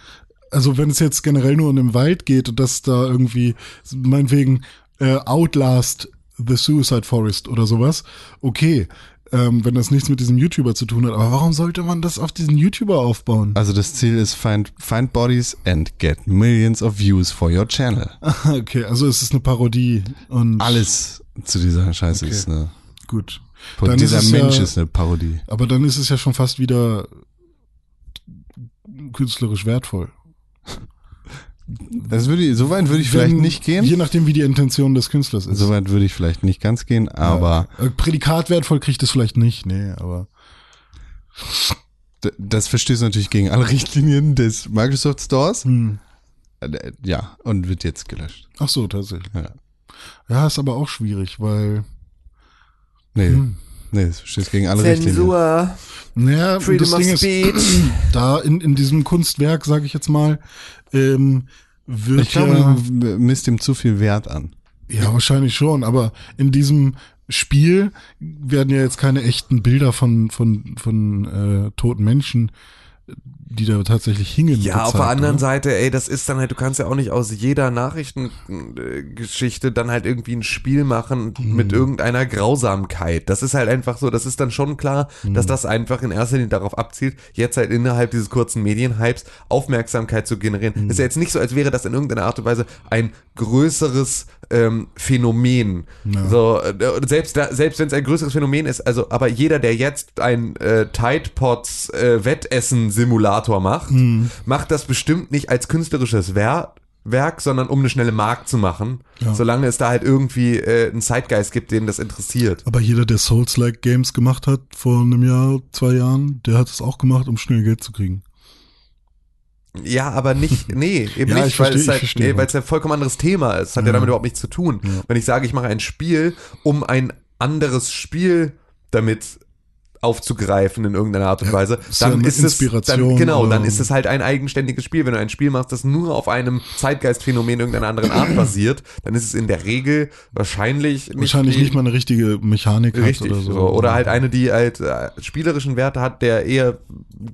Also wenn es jetzt generell nur in dem Wald geht und das da irgendwie, meinetwegen, äh, Outlast The Suicide Forest oder sowas, okay. Ähm, wenn das nichts mit diesem YouTuber zu tun hat. Aber warum sollte man das auf diesen YouTuber aufbauen? Also das Ziel ist find, find bodies and get millions of views for your channel. Okay, also es ist eine Parodie und Alles zu dieser Scheiße Okay. ist eine gut. Und Dann dieser ist Mensch ja- ist eine Parodie. Aber dann ist es ja schon fast wieder künstlerisch wertvoll. Das würde ich, so weit würde ich vielleicht Wenn- nicht gehen. Je nachdem, wie die Intention des Künstlers ist. So weit würde ich vielleicht nicht ganz gehen, aber Äh, Prädikat wertvoll kriegt es vielleicht nicht, nee, aber das verstößt natürlich gegen alle Richtlinien des Microsoft Stores. hm. Äh, Ja, und wird jetzt gelöscht. ach so, tatsächlich. Ja. Ja, ist aber auch schwierig, weil Nee, Hm. Nee, das verstößt gegen alle Richtlinien. Zensur, naja, Freedom das of Ding ist, Speech. da in, in diesem Kunstwerk, sage ich jetzt mal, ähm, wird Ich glaube, ja, du misst ihm zu viel Wert an. ja wahrscheinlich schon, aber in diesem Spiel werden ja jetzt keine echten Bilder von von von äh, toten Menschen, die da tatsächlich hingen. Ja, auf der anderen oder? Seite, ey, das ist dann halt, du kannst ja auch nicht aus jeder Nachrichtengeschichte dann halt irgendwie ein Spiel machen Mhm. mit irgendeiner Grausamkeit. Das ist halt einfach so, das ist dann schon klar, Mhm. dass das einfach in erster Linie darauf abzielt, jetzt halt innerhalb dieses kurzen Medienhypes Aufmerksamkeit zu generieren. Mhm. Ist ja jetzt nicht so, als wäre das in irgendeiner Art und Weise ein größeres ähm, Phänomen. Ja. So, äh, selbst da, selbst wenn es ein größeres Phänomen ist, also, aber jeder, der jetzt ein äh, Tide Pods äh, Wettessen-Simulator macht, Mhm. macht das bestimmt nicht als künstlerisches Wer Werk, sondern um eine schnelle Mark zu machen. Ja. Solange es da halt irgendwie äh, einen Zeitgeist gibt, den das interessiert. Aber jeder, der Souls-like Games gemacht hat vor einem Jahr, zwei Jahren, der hat es auch gemacht, um schnell Geld zu kriegen. Ja, aber nicht, nee, eben Ja, nicht, ich weil es halt, nee, weil es ein vollkommen anderes Thema ist. Hat ja, Ja. damit überhaupt nichts zu tun. Ja. Wenn ich sage, ich mache ein Spiel, um ein anderes Spiel damit aufzugreifen in irgendeiner Art und Weise, ja dann ist es Inspiration dann, genau, dann ist es halt ein eigenständiges Spiel. Wenn du ein Spiel machst, das nur auf einem Zeitgeistphänomen irgendeiner anderen Art basiert, dann ist es in der Regel wahrscheinlich nicht Wahrscheinlich die- nicht mal eine richtige Mechanik Richtig, oder so. so. Oder halt eine, die halt äh, spielerischen Werte hat, der eher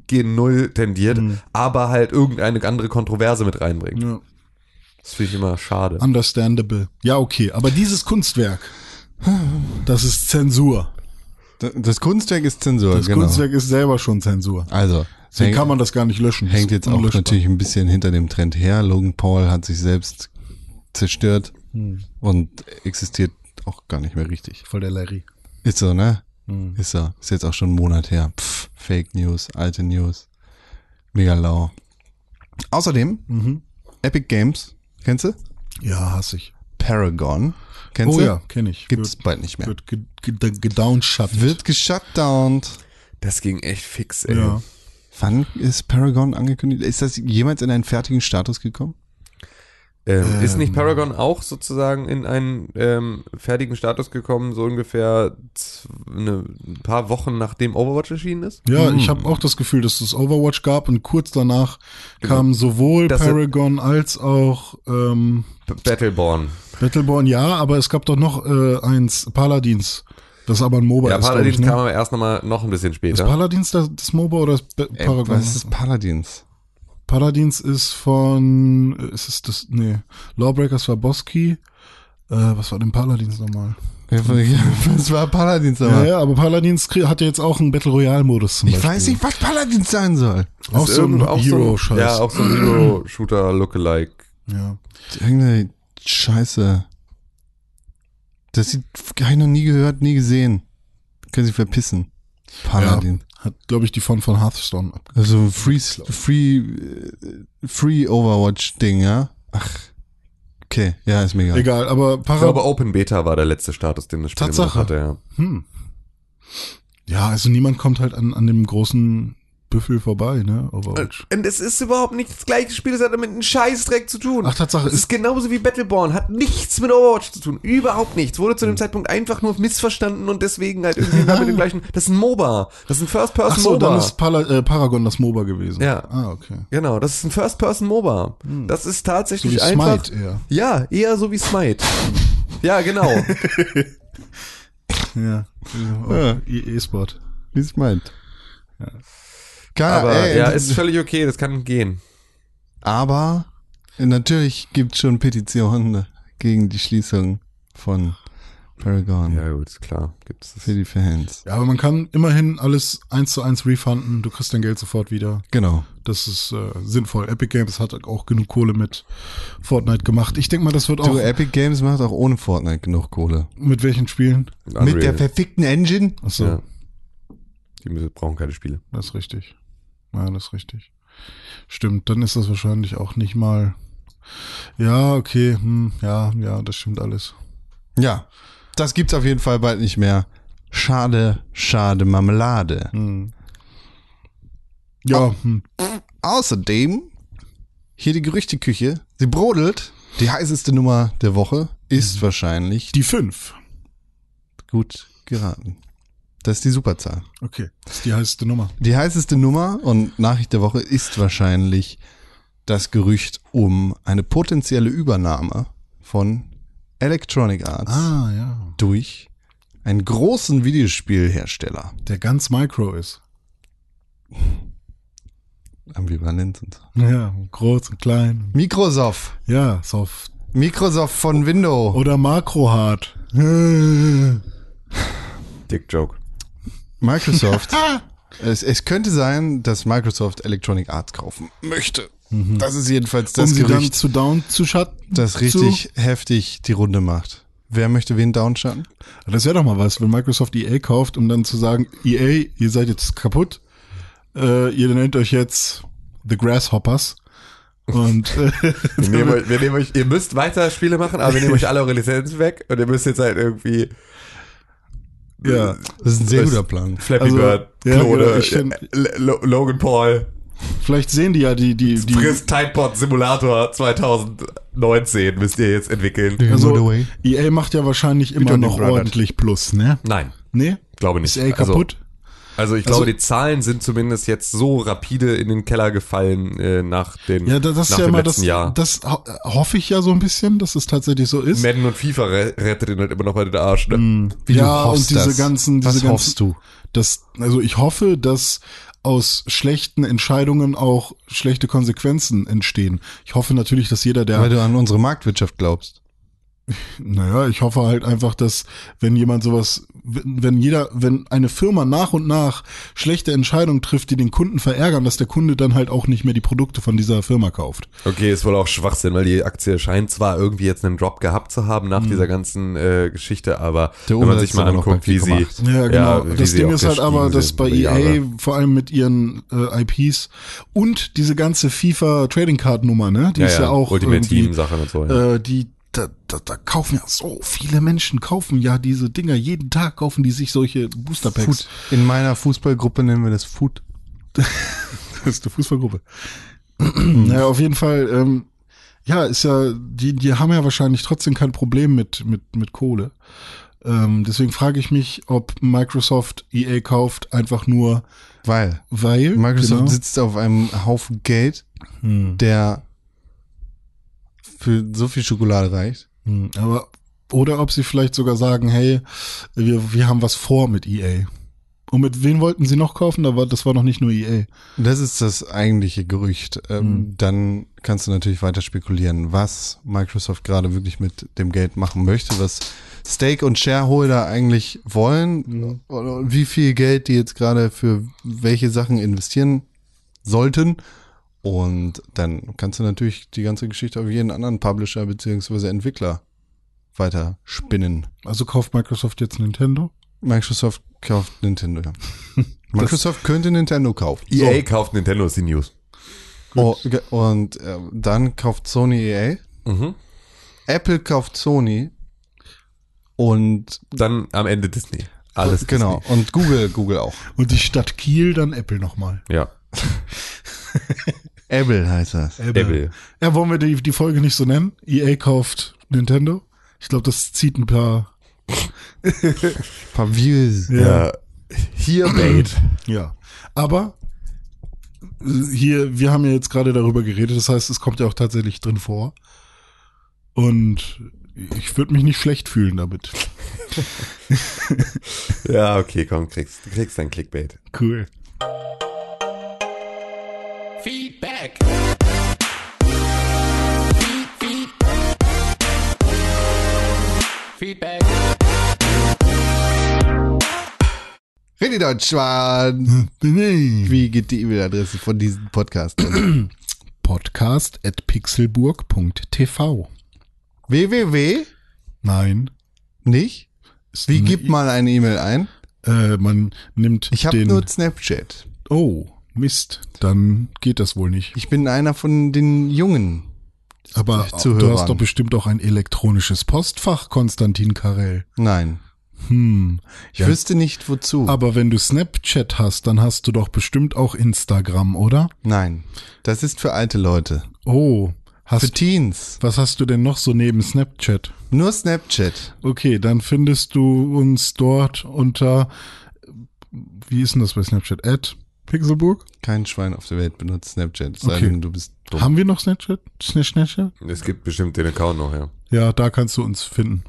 gen Null tendiert, Mhm. aber halt irgendeine andere Kontroverse mit reinbringt. Ja. Das finde ich immer schade. Understandable. Ja, okay. Aber dieses Kunstwerk, das ist Zensur. Das Kunstwerk ist Zensur, Das genau. Kunstwerk ist selber schon Zensur. Also, Deswegen hängt, kann man das gar nicht löschen. hängt jetzt auch natürlich ein bisschen hinter dem Trend her. Logan Paul hat sich selbst zerstört Hm. und existiert auch gar nicht mehr richtig. Voll der Larry. Ist so, ne? Hm. Ist so. Ist jetzt auch schon einen Monat her. Pff, Fake News, alte News. Mega lau. Außerdem, Mhm. Epic Games, kennst du? Ja, hasse ich. Paragon, kennst oh du? ja, kenne ich. Gibt's Wird, bald nicht mehr. wird ge- ge- gedownshut. Wird geshutdownt. Das ging echt fix, ey. ja. Wann ist Paragon angekündigt? Ist das jemals in einen fertigen Status gekommen? Ähm, ist nicht Ähm. Paragon auch sozusagen in einen ähm, fertigen Status gekommen, so ungefähr eine, ein paar Wochen nachdem Overwatch erschienen ist? Ja, Hm. ich habe auch das Gefühl, dass es Overwatch gab und kurz danach Genau. kam sowohl Das- Paragon als auch ähm, Battleborn. Battleborn, ja, aber es gab doch noch äh, eins, Paladins. Das ist aber ein MOBA Ja, ist, Paladins ich, ne? kam aber erst nochmal noch ein bisschen Ist später. Paladins das, das MOBA oder ist Paragon? was ist Paladins? Paladins ist von, äh, ist es das, nee, Lawbreakers war Boski. Äh, was war denn Paladins nochmal? Was war Paladins Ja, aber? ja, aber Paladins hat ja jetzt auch einen Battle Royale Modus zum Ich Beispiel. weiß nicht, was Paladins sein soll. Auch so auch so ein- Hero-Scheiß. Ja, auch so ein Hero-Shooter-Lookalike. ja. Irgendeine Scheiße. Das sieht, habe ich noch nie gehört, nie gesehen. Können Sie verpissen. Paladin. Hat, glaube ich, die von von Hearthstone ab. Also Free, Free, äh, Free Overwatch-Ding, ja? Ach, okay, ja, ist mega. Egal, aber Ich Para glaube, Open Beta war der letzte Status, den das Spiel Tatsache. hatte, ja. Hm. Ja, also niemand kommt halt an, an dem großen Büffel vorbei, ne? Overwatch. Und es ist überhaupt nicht das gleiche Spiel, es hat damit einen Scheißdreck zu tun. Ach, Tatsache, Es ist genauso wie Battleborn, hat nichts mit Overwatch zu tun. Überhaupt nichts. Wurde Hm. zu dem Zeitpunkt einfach nur missverstanden und deswegen halt irgendwie mit dem gleichen. Das ist ein MOBA. Das ist ein Ach First-Person so, MOBA. dann ist Pala äh, Paragon das MOBA gewesen. Ja. Ah, okay. Genau, das ist ein First-Person-MOBA. Das ist tatsächlich Hm. So wie einfach. Smite eher. Ja, eher so wie Smite. ja, genau. Ja. Ja. E- E-Sport. Wie es meint. Ja. Aber ey, ja, ist völlig okay, das kann gehen. aber natürlich gibt es schon Petitionen gegen die Schließung von Paragon Ja, gut, ist klar. Gibt's das. für die Fans. Ja, aber man kann immerhin alles eins zu eins refunden. Du kriegst dein Geld sofort wieder. Genau. Das ist äh, sinnvoll. Epic Games hat auch genug Kohle mit Fortnite gemacht. Ich denke mal, das wird auch Du, Epic Games macht auch ohne Fortnite genug Kohle. mit welchen Spielen? Mit der Unreal. verfickten Engine? Achso, Ja. Die müssen, brauchen keine Spiele. das ist richtig. Ja, das ist richtig. Stimmt, dann ist das wahrscheinlich auch nicht mal. Ja, okay, hm, ja, ja, das stimmt alles. Ja. Das gibt's auf jeden Fall bald nicht mehr. Schade, schade Marmelade. Hm. Ja, hm. Außerdem, hier die Gerüchteküche, sie brodelt. Die heißeste Nummer der Woche ist wahrscheinlich die fünf. gut geraten. Das ist die Superzahl. Okay, das ist die heißeste Nummer. Die heißeste Nummer und Nachricht der Woche ist wahrscheinlich das Gerücht um eine potenzielle Übernahme von Electronic Arts Ah, ja. durch einen großen Videospielhersteller. Der ganz Micro ist. Ambivalent und so. Ja, groß und klein. Microsoft. Ja, soft. Microsoft von Windows. Oder Makro-Hard. Dick Joke. Microsoft. es, es könnte sein, dass Microsoft Electronic Arts kaufen möchte. Das ist jedenfalls das um sie dann Gerücht, zu down zu schatten. das richtig heftig die Runde macht. Wer möchte wen downschatten? Das wäre doch mal was, wenn Microsoft EA kauft, um dann zu sagen, EA, ihr seid jetzt kaputt. Äh, ihr nennt euch jetzt The Grasshoppers. Und äh, Wir nehmen, euch, wir nehmen euch, ihr müsst weiter Spiele machen, aber wir nehmen euch alle eure Lizenzen weg und ihr müsst jetzt halt irgendwie ja, Das ist ein sehr guter Plan. Flappy Also, Bird, ja, Klone, ich find- äh, Lo- Logan Paul, vielleicht sehen die ja die, die, die, Friss Tidepod Simulator 2019 müsst ihr jetzt entwickeln. also EA macht ja wahrscheinlich immer noch ordentlich Plus, ne? Nein, Nee? glaube nicht. Ist EA kaputt? Also, also ich Also- glaube, die Zahlen sind zumindest jetzt so rapide in den Keller gefallen äh, nach den ja, das, ist ja dem immer das, letzten Jahr. das ho hoffe ich ja so ein bisschen, dass es tatsächlich so ist. Madden und FIFA re rettet ihn halt immer noch bei den Arsch. Ne? Mm. Wie du ja, hoffst und diese das. ganzen, diese Was ganzen, hoffst du? Das, also ich hoffe, dass aus schlechten Entscheidungen auch schlechte Konsequenzen entstehen. Ich hoffe natürlich, dass jeder, der Weil du an unsere Marktwirtschaft glaubst. Naja, ich hoffe halt einfach, dass wenn jemand sowas, wenn wenn jeder, wenn eine Firma nach und nach schlechte Entscheidungen trifft, die den Kunden verärgern, dass der Kunde dann halt auch nicht mehr die Produkte von dieser Firma kauft. Okay, ist wohl auch Schwachsinn, weil die Aktie scheint zwar irgendwie jetzt einen Drop gehabt zu haben Mhm. nach dieser ganzen äh, Geschichte, aber Der wenn man sich mal anguckt, wie sie 4,8. Ja, genau. wie das sie Ding ist halt aber, dass bei EA Jahre. vor allem mit ihren äh, IPs und diese ganze FIFA Trading Card Nummer, ne, die ja, ist ja, ja, auch Ultimate irgendwie, Team Sachen und so. Ja. äh, die da, da, kaufen ja so viele Menschen kaufen ja diese Dinger jeden Tag kaufen die sich solche Booster Packs. Food. In meiner Fußballgruppe nennen wir das Food. Das ist eine Fußballgruppe. naja, auf jeden Fall, ähm, ja, ist ja, die, die haben ja wahrscheinlich trotzdem kein Problem mit, mit, mit Kohle. Ähm, deswegen frage ich mich, ob Microsoft EA kauft, einfach nur, Weil weil Microsoft genau, sitzt auf einem Haufen Geld, hm, der für so viel Schokolade reicht. Hm, aber oder ob sie vielleicht sogar sagen, hey, wir, wir haben was vor mit EA. Und mit wen wollten sie noch kaufen? Da war, das war noch nicht nur EA. Das ist das eigentliche Gerücht. Ähm, Hm. Dann kannst du natürlich weiter spekulieren, was Microsoft gerade wirklich mit dem Geld machen möchte, was Stake und Shareholder eigentlich wollen und wie viel Geld die jetzt gerade für welche Sachen investieren sollten. Und dann kannst du natürlich die ganze Geschichte auf jeden anderen Publisher beziehungsweise Entwickler weiter spinnen. Also kauft Microsoft jetzt Nintendo? Microsoft kauft Nintendo. Ja. Microsoft könnte Nintendo kaufen. EA kauft Nintendo, ist die News. Oh, und äh, dann kauft Sony EA. Mhm. Apple kauft Sony. Und Dann am Ende Disney. Alles Genau. Und Google, Google auch. Und die Stadt Kiel dann Apple nochmal. Disney. Ja. Apple heißt das. Apple. Ja, wollen wir die, die Folge nicht so nennen? EA kauft Nintendo? Ich glaube, das zieht ein paar. paar Views. Ja. Hier Bait. Ja. Aber hier, wir haben ja jetzt gerade darüber geredet, das heißt, es kommt ja auch tatsächlich drin vor. Und ich würde mich nicht schlecht fühlen damit. Ja, okay, komm, kriegst, du kriegst dein Clickbait. Cool. Feedback. Feedback. René Deutschmann. Wie? Wie geht die E-Mail-Adresse von diesem Podcast? Podcast at pixelburg.tv. www? Nein. Nicht? Ist Wie gibt mal eine E-Mail ein? Äh, man nimmt Ich habe den. nur Snapchat. oh, Mist. Dann geht das wohl nicht. Ich bin einer von den Jungen. Aber Zuhörern. du hast doch bestimmt auch ein elektronisches Postfach, Konstantin Karel. Nein. Hm. Ich Ja. wüsste nicht wozu. Aber wenn du Snapchat hast, dann hast du doch bestimmt auch Instagram, oder? Nein. Das ist für alte Leute. Oh, Für hast Teens. was hast du denn noch so neben Snapchat? Nur Snapchat. Okay, dann findest du uns dort unter wie ist denn das bei Snapchat? At Pixelburg? Kein Schwein auf der Welt benutzt Snapchat. Es Okay. Sei denn, du bist dumm. Haben wir noch Snapchat? Sna- Snapchat? Es gibt bestimmt den Account noch, ja. Ja, da kannst du uns finden.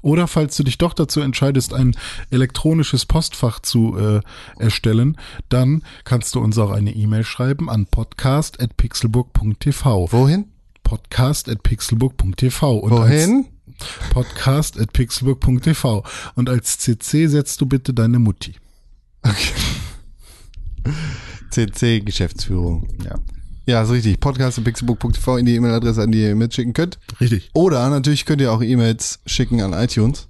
Oder falls du dich doch dazu entscheidest, ein elektronisches Postfach zu äh, erstellen, dann kannst du uns auch eine E-Mail schreiben an podcast.pixelburg.tv. Wohin? Podcast.pixelburg.tv. Und Wohin? Als podcast.pixelburg.tv. Und als CC setzt du bitte deine Mutti. CC Geschäftsführung. Ja. Ja, ist richtig. Podcast.pixelbook.tv in die E-Mail-Adresse, an die ihr mitschicken könnt. Richtig. Oder natürlich könnt ihr auch E-Mails schicken an iTunes.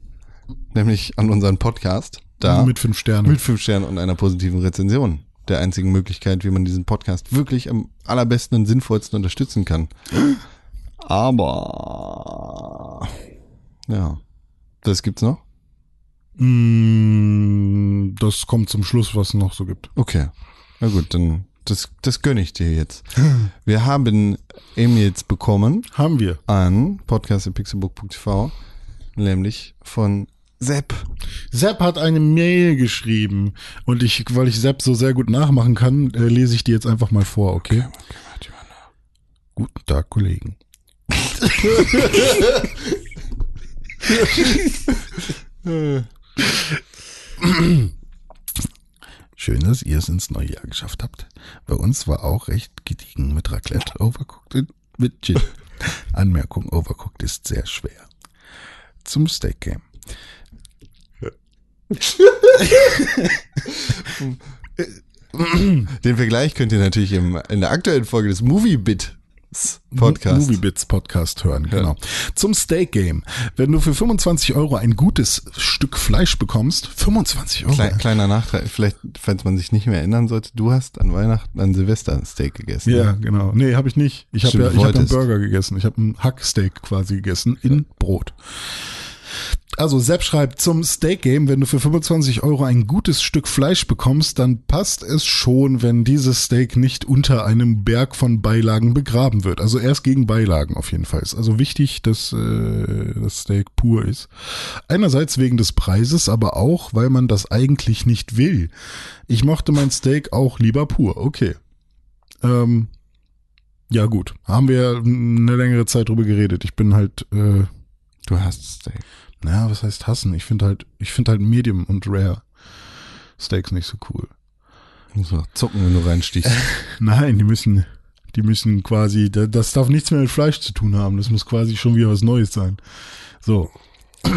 Nämlich an unseren Podcast. Da. Mit fünf Sternen. Mit fünf Sternen und einer positiven Rezension. Der einzigen Möglichkeit, wie man diesen Podcast wirklich am allerbesten und sinnvollsten unterstützen kann. Aber ja, das gibt's noch. Mm, das kommt zum Schluss, was es noch so gibt. Okay, na gut, dann das das gönn ich dir jetzt. Wir haben E-Mails bekommen Haben wir. an podcast.pixelbook.tv, nämlich von Sepp. Sepp hat eine Mail geschrieben und ich, weil ich Sepp so sehr gut nachmachen kann, äh, lese ich die jetzt einfach mal vor, okay? Guten Tag, Kollegen. Schön, dass ihr es ins neue Jahr geschafft habt. Bei uns war auch recht gediegen mit Raclette, Overcooked mit Gin. Anmerkung, Overcooked ist sehr schwer. Zum Steak Game. Den Vergleich könnt ihr natürlich im, in der aktuellen Folge des Movie Bit Podcast. Movie Bits Podcast hören, genau. Zum Steak Game. Wenn du für 25 Euro ein gutes Stück Fleisch bekommst, 25 Euro. Klei- kleiner Nachtrag, vielleicht, falls man sich nicht mehr erinnern sollte, du hast an Weihnachten an Silvester ein Steak gegessen. Ja, genau. Nee, habe ich nicht. Ich habe ja, ich hab einen. Burger gegessen. Ich habe einen Hacksteak quasi gegessen in Brot. Also Sepp schreibt zum Steak Game, wenn du für 25 Euro ein gutes Stück Fleisch bekommst, dann passt es schon, wenn dieses Steak nicht unter einem Berg von Beilagen begraben wird. Also erst gegen Beilagen auf jeden Fall. Ist also wichtig, dass äh, das Steak pur ist. Einerseits wegen des Preises, aber auch, weil man das eigentlich nicht will. Ich mochte mein Steak auch lieber pur. Okay. Ähm, ja gut, haben wir eine längere Zeit drüber geredet. Ich bin halt, äh, Du hast Steak. Naja, was heißt hassen? Ich finde halt, ich finde halt Medium und Rare Steaks nicht so cool. Muss noch zucken, wenn du reinstichst. Nein, die müssen, die müssen quasi, da- das darf nichts mehr mit Fleisch zu tun haben. Das muss quasi schon wieder was Neues sein. So.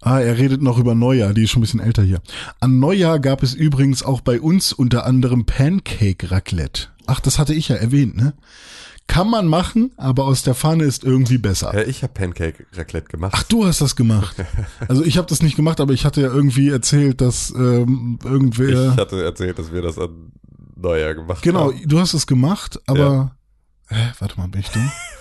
Ah, er redet noch über Neujahr, die ist schon ein bisschen älter hier. An Neujahr gab es übrigens auch bei uns unter anderem Pancake Raclette. Ach, das hatte ich ja erwähnt, ne? Kann man machen, aber aus der Pfanne ist irgendwie besser. Ja, ich habe Pancake Raclette gemacht. Ach, du hast das gemacht. Also ich habe das nicht gemacht, aber ich hatte ja irgendwie erzählt, dass ähm, irgendwer. ich hatte erzählt, dass wir das an Neujahr gemacht Genau, haben. du hast es gemacht, aber. Hä, warte mal, bin ich dumm?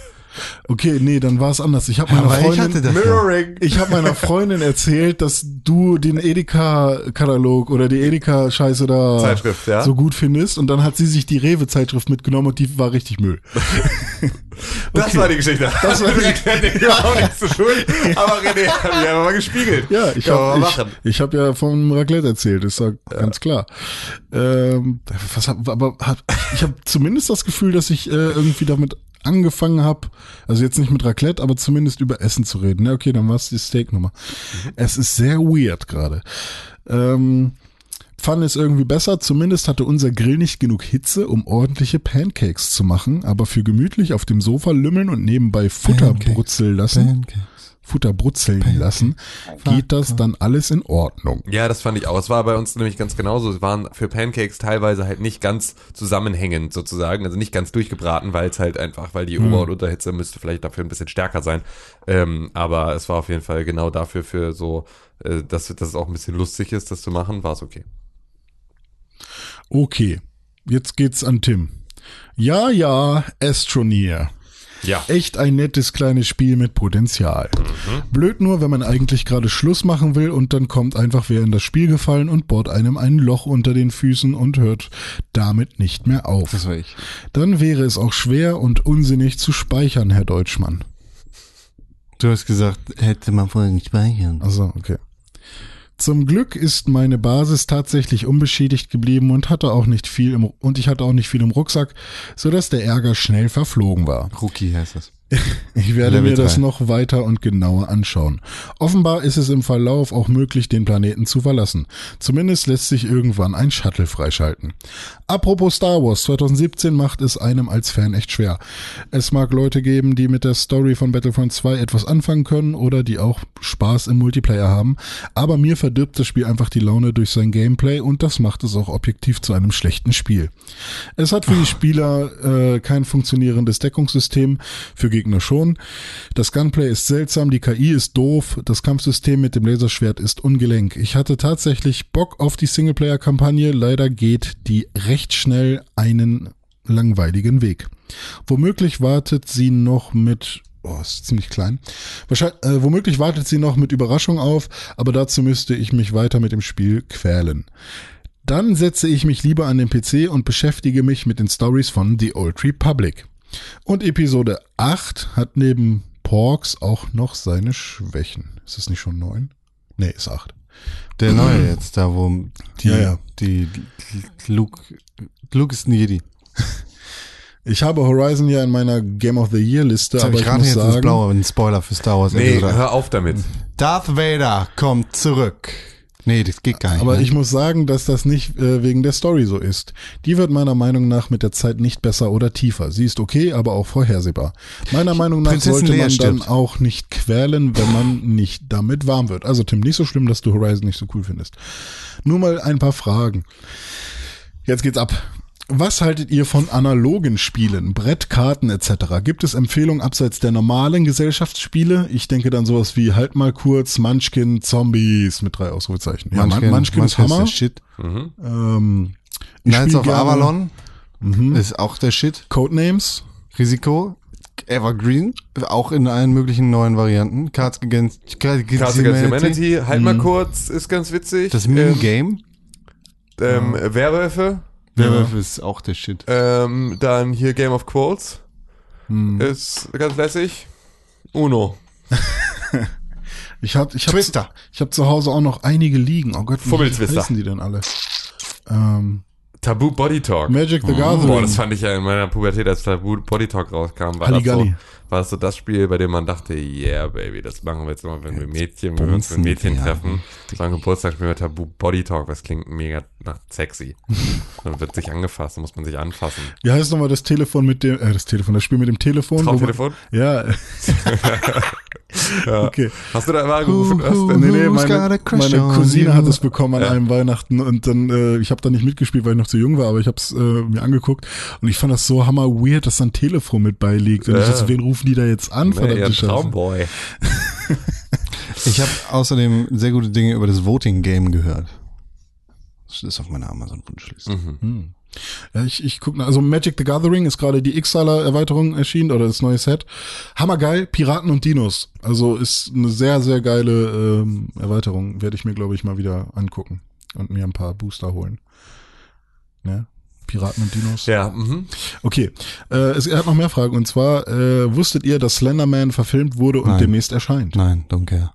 Okay, nee, dann war es anders. Ich habe meiner Freundin, ja. Mirroring. ich habe meiner Freundin erzählt, dass du den Edeka-Katalog oder die Edeka-Scheiße da Zeitschrift, ja. so gut findest. Und dann hat sie sich die Rewe-Zeitschrift mitgenommen und die war richtig Müll. Das war die Geschichte. Das war die- René war auch nicht so schuld, aber René hat mich einfach mal gespiegelt. Ja, ich habe ich, ich hab ja vom Raclette erzählt, ist ja, ganz klar. Ähm, was hab, aber hab, ich habe zumindest das Gefühl, dass ich äh, irgendwie damit angefangen habe, also jetzt nicht mit Raclette, aber zumindest über Essen zu reden. Ja, okay, dann war es die Steak-Nummer. Es ist sehr weird gerade. Ähm, fand es irgendwie besser. Zumindest hatte unser Grill nicht genug Hitze, um ordentliche Pancakes zu machen, aber für gemütlich auf dem Sofa lümmeln und nebenbei Futter Pancakes. brutzeln lassen. Pancakes. Futter brutzeln lassen, geht das dann alles in Ordnung. Ja, das fand ich auch. Es war bei uns nämlich ganz genauso. Es waren für Pancakes teilweise halt nicht ganz zusammenhängend sozusagen, also nicht ganz durchgebraten, weil es halt einfach, weil die Ober- und Unterhitze müsste vielleicht dafür ein bisschen stärker sein. Ähm, aber es war auf jeden Fall genau dafür, für so, äh, dass, dass es auch ein bisschen lustig ist, das zu machen, war es okay. Okay, jetzt geht's an Tim. Ja, ja, Astroneer. Ja. Echt ein nettes kleines Spiel mit Potenzial. Blöd nur, wenn man eigentlich gerade Schluss machen will und dann kommt einfach wer in das Spiel gefallen und bohrt einem ein Loch unter den Füßen und hört damit nicht mehr auf. Das war ich. Dann wäre es auch schwer und unsinnig zu speichern, Herr Deutschmann. Du hast gesagt, hätte man vorher nicht speichern. Also, okay. Zum Glück ist meine Basis tatsächlich unbeschädigt geblieben und hatte auch nicht viel im, und ich hatte auch nicht viel im Rucksack, so dass der Ärger schnell verflogen war. Rookie heißt das. Ich werde Level mir das noch weiter und genauer anschauen. Offenbar ist es im Verlauf auch möglich, den Planeten zu verlassen. Zumindest lässt sich irgendwann ein Shuttle freischalten. Apropos Star Wars, 2017 macht es einem als Fan echt schwer. Es mag Leute geben, die mit der Story von Battlefront 2 etwas anfangen können oder die auch Spaß im Multiplayer haben, aber mir verdirbt das Spiel einfach die Laune durch sein Gameplay und das macht es auch objektiv zu einem schlechten Spiel. Es hat für die Spieler äh, kein funktionierendes Deckungssystem, für Gegner schon. Das Gunplay ist seltsam, die KI ist doof, das Kampfsystem mit dem Laserschwert ist ungelenk. Ich hatte tatsächlich Bock auf die Singleplayer-Kampagne, leider geht die recht schnell einen langweiligen Weg. Womöglich wartet sie noch mit Oh, ist ziemlich klein. Wahrscheinlich, äh, womöglich wartet sie noch mit Überraschung auf, aber dazu müsste ich mich weiter mit dem Spiel quälen. Dann setze ich mich lieber an den PC und beschäftige mich mit den Stories von The Old Republic. Und Episode 8 hat neben Porks auch noch seine Schwächen. Ist es nicht schon 9? Nee, ist 8. Der neue jetzt, da wo die, Ja, ja. die Luke, Luke ist ein Jedi. Ich habe Horizon ja in meiner Game of the Year Liste, aber ich ich gerade muss jetzt ins sagen, Blaue, ein Spoiler für Star Wars. Nee, hör auf damit. Darth Vader kommt zurück. Nee, das geht gar nicht. aber ne? ich muss sagen, dass das nicht äh, wegen der Story so ist. Die wird meiner Meinung nach mit der Zeit nicht besser oder tiefer. Sie ist okay, aber auch vorhersehbar. Meiner Meinung nach Prinzessin sollte man dann auch nicht quälen, wenn man nicht damit warm wird. Also Tim, nicht so schlimm, dass du Horizon nicht so cool findest. Nur mal ein paar Fragen. Jetzt geht's ab. Was haltet ihr von analogen Spielen, Brettkarten etc.? Gibt es Empfehlungen abseits der normalen Gesellschaftsspiele? Ich denke dann sowas wie halt mal kurz Munchkin Zombies mit drei Ausrufezeichen. Ja, Munchkin, Munchkin ist Hammer. der Shit. Ähm, ich Knights of gerne Avalon ist auch der Shit. Codenames. Risiko. Evergreen, auch in allen möglichen neuen Varianten. Cards Against, Cards Against, Cards Against Humanity. Humanity, halt mal kurz, ist ganz witzig. Das ähm, Meme-Game. ähm, Werwölfe, Werwolf ist auch der Shit. ähm, dann hier Game of Quotes, ist ganz lässig. Uno. Ich hab, ich hab, Twister. Ich habe zu Hause auch noch einige liegen. Oh Gott, wie heißen die denn alle? Ähm, Tabu Body Talk. Magic the Gathering. Boah, das fand ich ja in meiner Pubertät, als Tabu Body Talk rauskam, war das, so, war das so das Spiel, bei dem man dachte, yeah, Baby, das machen wir jetzt immer, wenn wir Mädchen, wenn wir uns mit Mädchen ja. treffen. So ein Geburtstag spielen wir Tabu Body Talk, das klingt mega nach sexy. Dann wird sich angefasst, dann muss man sich anfassen. Wie heißt nochmal das Telefon mit dem, äh, das Telefon, das Spiel mit dem Telefon? man- Traumtelefon? Ja. Ja. Okay. Hast du da mal gerufen? Hast du, Nee, nee, meine, meine Cousine hat es bekommen an Ja. einem Weihnachten und dann, äh, ich habe da nicht mitgespielt, weil ich noch zu jung war, aber ich habe es äh, mir angeguckt und ich fand das so hammer weird, dass da ein Telefon mit beiliegt. Und ich Ja. dachte, wen rufen die da jetzt an? nee, ja. Traumboy. Ich habe außerdem sehr gute Dinge über das Voting Game gehört. Das ist auf meiner Amazon-Wunschliste. Mhm. Hm. Ja, ich, ich guck, also Magic the Gathering ist gerade die X-Saler-Erweiterung erschienen oder das neue Set. Hammergeil, Piraten und Dinos. Also ist eine sehr, sehr geile ähm, Erweiterung. Werde ich mir, glaube ich, mal wieder angucken und mir ein paar Booster holen. Ne? Piraten und Dinos. Ja, mhm. Okay, äh, es, er hat noch mehr Fragen und zwar, äh, wusstet ihr, dass Slenderman verfilmt wurde und Nein. demnächst erscheint? Nein, don't care.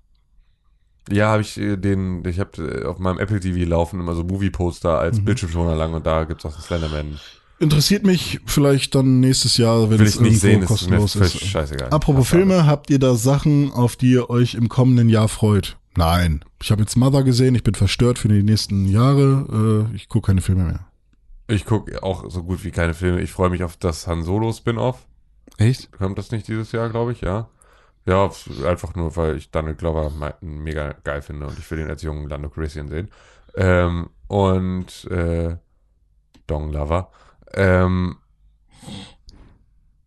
Ja, habe ich äh, den, ich habe auf meinem Apple TV laufen immer so Movie-Poster als Mhm. Bildschirmschoner lang und da gibt's auch das Slenderman. Interessiert mich vielleicht dann nächstes Jahr, wenn Will es ich nicht sehen, ist kostenlos völlig ist. scheißegal. Apropos Filme, habt ihr da Sachen, auf die ihr euch im kommenden Jahr freut? Nein. Ich habe jetzt Mother gesehen, ich bin verstört für die nächsten Jahre. Äh, ich gucke keine Filme mehr. Ich gucke auch so gut wie keine Filme. Ich freue mich auf das Han Solo Spin-off. Echt? Kommt das nicht dieses Jahr, glaube ich, ja? Ja, einfach nur, weil ich Donald Glover me- mega geil finde und ich will ihn als jungen Lando Calrissian sehen. Ähm, und äh, Dong Lover. Ähm,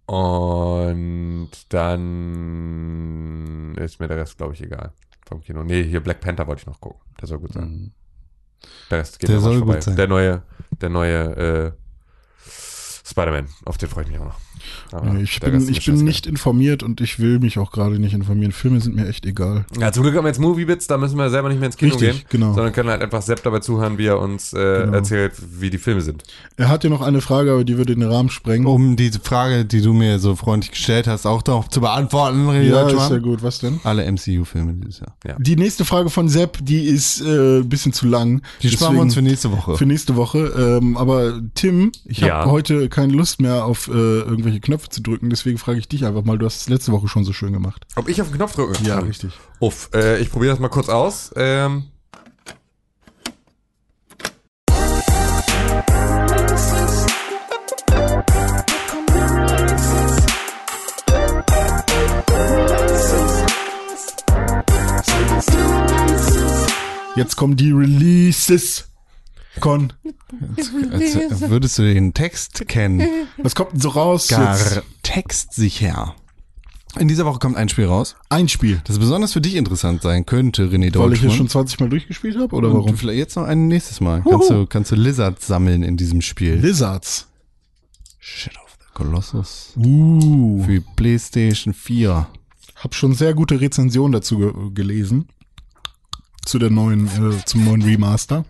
und dann ist mir der Rest, glaube ich, egal. Vom Kino. Nee, hier Black Panther wollte ich noch gucken. Der soll gut sein. Der Rest geht Der soll gut sein. Der neue, der neue äh, Spider-Man, auf den freue ich mich auch noch. Aber ich der bin, ich bin nicht informiert und ich will mich auch gerade nicht informieren. Filme sind mir echt egal. Ja, zum Glück haben wir jetzt Movie-Bits, da müssen wir selber nicht mehr ins Kino Richtig, gehen, genau. sondern können halt einfach Sepp dabei zuhören, wie er uns äh, Genau. erzählt, wie die Filme sind. Er hat ja noch eine Frage, aber die würde den Rahmen sprengen. Um diese Frage, die du mir so freundlich gestellt hast, auch noch zu beantworten, ja, ist ja gut. Was denn? Alle MCU-Filme dieses Jahr. Die nächste Frage von Sepp, die ist äh, ein bisschen zu lang. Die sparen wir uns für nächste Woche. für nächste Woche. Ähm, aber Tim, ich habe Ja. heute keine Lust mehr auf äh, irgendwelche Knöpfe zu drücken, deswegen frage ich dich einfach mal. Du hast es letzte Woche schon so schön gemacht. Ob ich auf den Knopf drücken kann? richtig. Uff, äh, ich probiere das mal kurz aus. Ähm, Jetzt kommen die Releases. Con, Als würdest du den Text kennen. was kommt denn so raus? Gar Jetzt? textsicher. In dieser Woche kommt ein Spiel raus, Ein Spiel. das besonders für dich interessant sein könnte, René Deutschmann. Weil ich hier schon 20 Mal durchgespielt habe oder Und warum? vielleicht jetzt noch ein nächstes Mal. Kannst du, kannst du Lizards sammeln in diesem Spiel. Lizards. Shit of the Colossus. Uh. Für PlayStation 4. Hab schon sehr gute Rezensionen dazu ge gelesen. Zu der neuen, äh, zum neuen Remaster.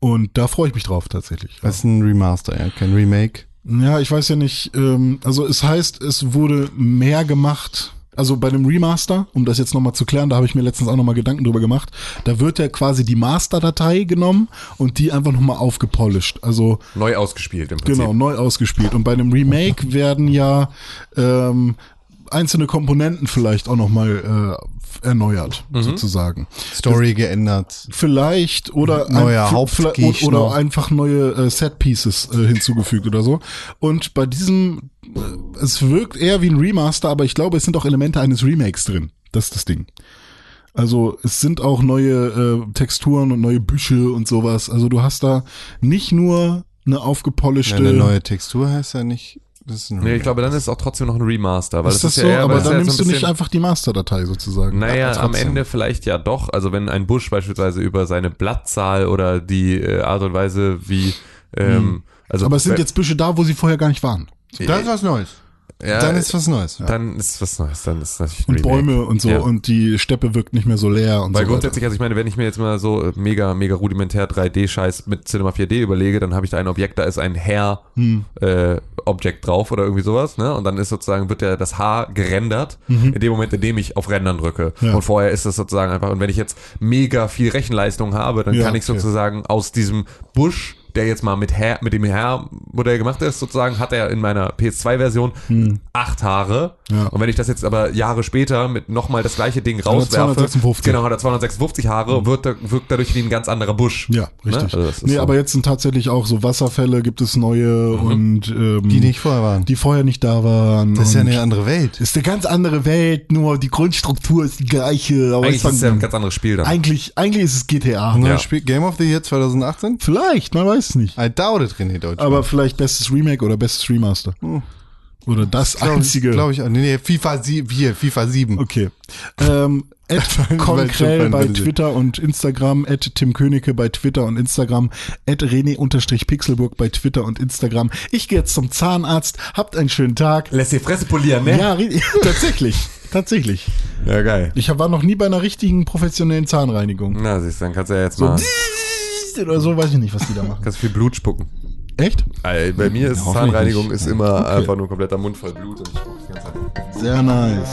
Und da freue ich mich drauf tatsächlich. Das ist ein Remaster, ja, kein Remake. Ja, ich weiß ja nicht, ähm, also es heißt, es wurde mehr gemacht. Also bei dem Remaster, um das jetzt nochmal zu klären, da habe ich mir letztens auch nochmal Gedanken drüber gemacht, da wird ja quasi die Masterdatei genommen und die einfach nochmal aufgepolished. Also neu ausgespielt im Prinzip. genau, neu ausgespielt. Und bei einem Remake werden ja ähm, einzelne Komponenten vielleicht auch nochmal äh, erneuert, sozusagen. Story geändert. Vielleicht oder Neuer ein- Hauptgegner. vielleicht- oder einfach neue äh, Set Pieces äh, hinzugefügt oder so. Und bei diesem äh, es wirkt eher wie ein Remaster, aber ich glaube, es sind auch Elemente eines Remakes drin. Das ist das Ding. Also es sind auch neue äh, Texturen und neue Büsche und sowas. Also du hast da nicht nur eine Ja, aufgepolischte eine neue Textur heißt ja nicht. Das ist ein Nee, ich glaube, dann ist es auch trotzdem noch ein Remaster. Weil ist das ist so? ja eher- aber dann ja nimmst so du nicht einfach die Masterdatei sozusagen. Naja, Ja, am. Ende vielleicht ja doch. Also wenn ein Busch beispielsweise über seine Blattzahl oder die äh, Art und Weise, wie ähm, also Hm. aber es sind jetzt Büsche da, wo sie vorher gar nicht waren. Das ist was Neues. Ja, Dann ist was Neues. dann ist was Neues. Dann ist natürlich Und. Bäume und so. Ja. Und die Steppe wirkt nicht mehr so leer und Weil so. grundsätzlich, also ich meine, wenn ich mir jetzt mal so äh, mega, mega rudimentär 3D-Scheiß mit Cinema 4D überlege, dann habe ich da ein Objekt, da ist ein Hair Hm. äh, drauf oder irgendwie sowas, ne? Und dann ist sozusagen, wird ja das Haar gerendert in dem Moment, in dem ich auf Rendern drücke. Mhm. Ja. Und vorher ist das sozusagen einfach, und wenn ich jetzt mega viel Rechenleistung habe, dann Ja, kann ich okay. sozusagen aus diesem Busch der jetzt mal mit, Hair, mit dem Hair-Modell gemacht ist, sozusagen, hat er in meiner PS2-Version acht Haare. Hm. Ja. Und wenn ich das jetzt aber Jahre später mit nochmal das gleiche Ding er rauswerfe, 256. genau, hat er 256 Haare, wird, da- wirkt dadurch wie ein ganz anderer Busch. Ja, richtig. Ne? Also nee, so. aber jetzt sind tatsächlich auch so Wasserfälle, gibt es neue und ähm, Die nicht vorher waren. die vorher nicht da waren. das ist ja eine andere Welt. ist eine ganz andere Welt, nur die Grundstruktur ist die gleiche. Aber Eigentlich ist es ja ein ganz anderes Spiel dann. eigentlich, eigentlich ist es GTA. Neues Ja. Spiel Game of the Year 2018? Vielleicht, man weiß es nicht. I doubt it, René Deutschmann. Aber vielleicht bestes Remake oder bestes Remaster. Oder das einzige. Glaube ich auch. Nee, nee, FIFA 7, hier, FIFA 7. Okay. Ähm, at Konkrell bei. Twitter und Instagram, at Tim Königke bei Twitter und Instagram, at René-Pixelburg bei Twitter und Instagram. Ich gehe jetzt zum Zahnarzt. Habt einen schönen Tag. Lässt die Fresse polieren, ne? Ja, tatsächlich. Tatsächlich. Ja, geil. Ich war noch nie bei einer richtigen professionellen Zahnreinigung. Na, siehst du, dann kannst du ja jetzt mal Oder so, weiß ich nicht, was die da machen. ganz viel Blut spucken. Echt? Ey, bei mir ist Hoffentlich Zahnreinigung nicht. ist immer Okay. einfach nur kompletter Mund voll Blut und ich spuck die ganze Zeit. Sehr nice.